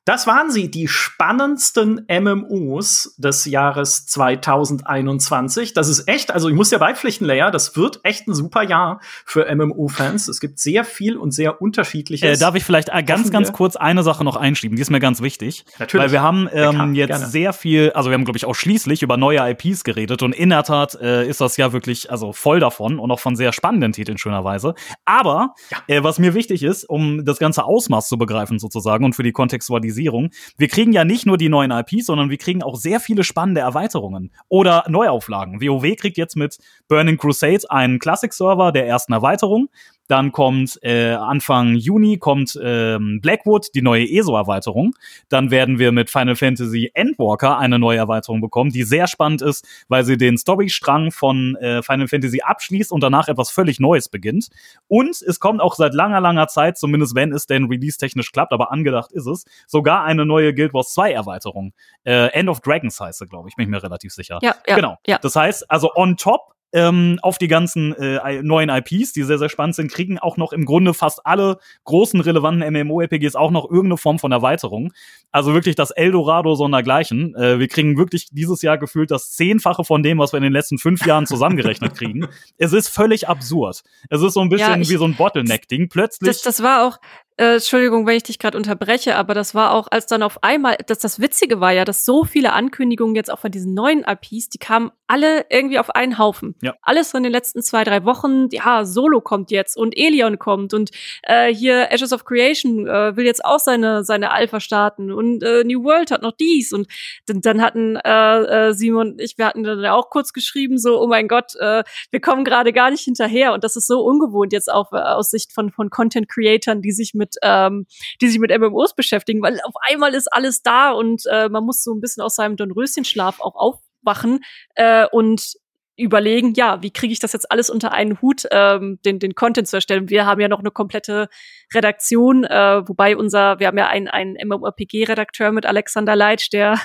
[SPEAKER 1] Das waren sie, die spannendsten MMOs des Jahres 2021. Das ist echt, also ich muss ja beipflichten, Leia, das wird echt ein super Jahr für MMO-Fans. Es gibt sehr viel und sehr unterschiedliches.
[SPEAKER 3] Äh, darf ich vielleicht äh, ganz, ganz kurz eine Sache noch einschieben? Die ist mir ganz wichtig.
[SPEAKER 1] Natürlich.
[SPEAKER 3] Weil wir haben ähm, jetzt Gerne. sehr viel, also wir haben, glaube ich, auch schließlich über neue IPs geredet und in der Tat äh, ist das ja wirklich, also voll davon und auch von sehr spannenden Titeln schönerweise. Aber ja. äh, was mir wichtig ist, um das ganze Ausmaß zu begreifen sozusagen und für die Kontextualisierung Aktualisierung. Wir kriegen ja nicht nur die neuen IPs, sondern wir kriegen auch sehr viele spannende Erweiterungen oder Neuauflagen. WoW kriegt jetzt mit Burning Crusade einen Classic-Server der ersten Erweiterung. Dann kommt äh, Anfang Juni kommt ähm, Blackwood, die neue ESO-Erweiterung. Dann werden wir mit Final Fantasy Endwalker eine neue Erweiterung bekommen, die sehr spannend ist, weil sie den Storystrang von äh, Final Fantasy abschließt und danach etwas völlig Neues beginnt. Und es kommt auch seit langer, langer Zeit, zumindest wenn es denn release-technisch klappt, aber angedacht ist es, sogar eine neue Guild Wars 2 Erweiterung. Äh, End of Dragons heißt sie, glaube ich, bin ich mir relativ sicher.
[SPEAKER 2] Ja, ja,
[SPEAKER 3] genau.
[SPEAKER 2] Ja.
[SPEAKER 3] Das heißt, also on top ähm, auf die ganzen äh, neuen IPs, die sehr, sehr spannend sind, kriegen auch noch im Grunde fast alle großen relevanten MMORPGs auch noch irgendeine Form von Erweiterung. Also wirklich das Eldorado sondergleichen. Äh, wir kriegen wirklich dieses Jahr gefühlt das Zehnfache von dem, was wir in den letzten fünf Jahren zusammengerechnet kriegen. [laughs] es ist völlig absurd. Es ist so ein bisschen ja, ich, wie so ein Bottleneck-Ding. Plötzlich.
[SPEAKER 2] Das, das war auch, äh, Entschuldigung, wenn ich dich gerade unterbreche, aber das war auch, als dann auf einmal, dass das Witzige war ja, dass so viele Ankündigungen jetzt auch von diesen neuen IPs, die kamen alle irgendwie auf einen Haufen.
[SPEAKER 3] Ja.
[SPEAKER 2] Alles in den letzten zwei, drei Wochen, ja, Solo kommt jetzt und Elion kommt und äh, hier Ashes of Creation äh, will jetzt auch seine, seine Alpha starten und äh, New World hat noch dies und dann, dann hatten äh, äh, Simon und ich, wir hatten dann auch kurz geschrieben, so, oh mein Gott, äh, wir kommen gerade gar nicht hinterher und das ist so ungewohnt jetzt auch äh, aus Sicht von, von Content-Creatern, die sich mit mit, ähm, die sich mit MMOs beschäftigen, weil auf einmal ist alles da und äh, man muss so ein bisschen aus seinem Dornröschenschlaf auch aufwachen äh, und überlegen, ja, wie kriege ich das jetzt alles unter einen Hut, ähm, den, den Content zu erstellen. Wir haben ja noch eine komplette Redaktion, äh, wobei unser, wir haben ja einen, einen MMORPG-Redakteur mit Alexander Leitsch, der,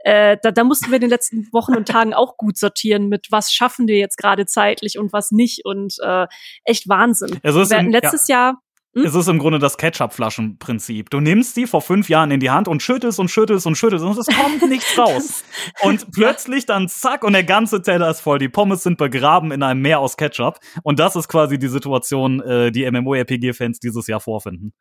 [SPEAKER 2] äh, da, da mussten wir in den letzten Wochen und Tagen auch gut sortieren mit, was schaffen wir jetzt gerade zeitlich und was nicht und äh, echt Wahnsinn.
[SPEAKER 3] Also
[SPEAKER 2] wir hatten letztes ja. Jahr
[SPEAKER 3] hm? Es ist im Grunde das Ketchup-Flaschen-Prinzip. Du nimmst die vor fünf Jahren in die Hand und schüttelst und schüttelst und schüttelst und es kommt nichts [laughs] raus. Und [laughs] plötzlich dann zack und der ganze Teller ist voll. Die Pommes sind begraben in einem Meer aus Ketchup. Und das ist quasi die Situation, äh, die MMORPG-Fans dieses Jahr vorfinden.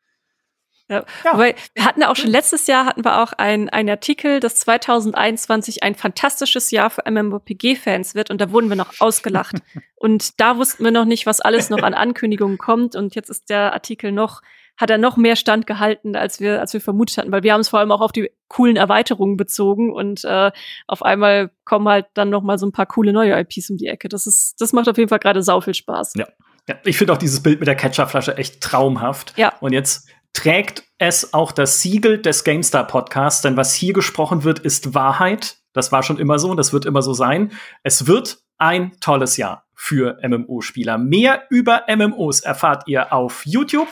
[SPEAKER 2] Ja. ja. Weil wir hatten ja auch schon letztes Jahr hatten wir auch ein, ein Artikel, dass 2021 ein fantastisches Jahr für MMORPG-Fans wird und da wurden wir noch ausgelacht. [laughs] und da wussten wir noch nicht, was alles noch an Ankündigungen kommt und jetzt ist der Artikel noch hat er noch mehr Stand gehalten, als wir, als wir vermutet hatten, weil wir haben es vor allem auch auf die coolen Erweiterungen bezogen und äh, auf einmal kommen halt dann noch mal so ein paar coole neue IPs um die Ecke. Das ist, das macht auf jeden Fall gerade sau viel Spaß.
[SPEAKER 1] Ja. Ja, ich finde auch dieses Bild mit der Ketchupflasche echt traumhaft.
[SPEAKER 2] Ja.
[SPEAKER 1] Und jetzt trägt es auch das Siegel des GameStar Podcasts, denn was hier gesprochen wird, ist Wahrheit. Das war schon immer so und das wird immer so sein. Es wird ein tolles Jahr für MMO-Spieler. Mehr über MMOs erfahrt ihr auf YouTube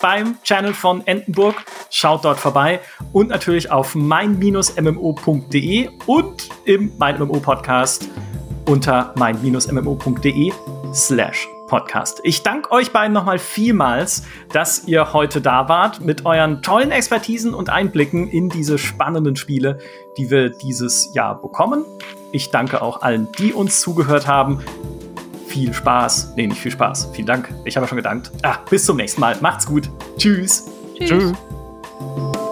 [SPEAKER 1] beim Channel von Entenburg. Schaut dort vorbei und natürlich auf mein-mmo.de und im Mein MMO Podcast unter mein-mmo.de slash Podcast. Ich danke euch beiden nochmal vielmals, dass ihr heute da wart mit euren tollen Expertisen und Einblicken in diese spannenden Spiele, die wir dieses Jahr bekommen. Ich danke auch allen, die uns zugehört haben. Viel Spaß. Nee, nicht viel Spaß. Vielen Dank. Ich habe schon gedankt. Ah, bis zum nächsten Mal. Macht's gut. Tschüss.
[SPEAKER 2] Tschüss. Tschüss.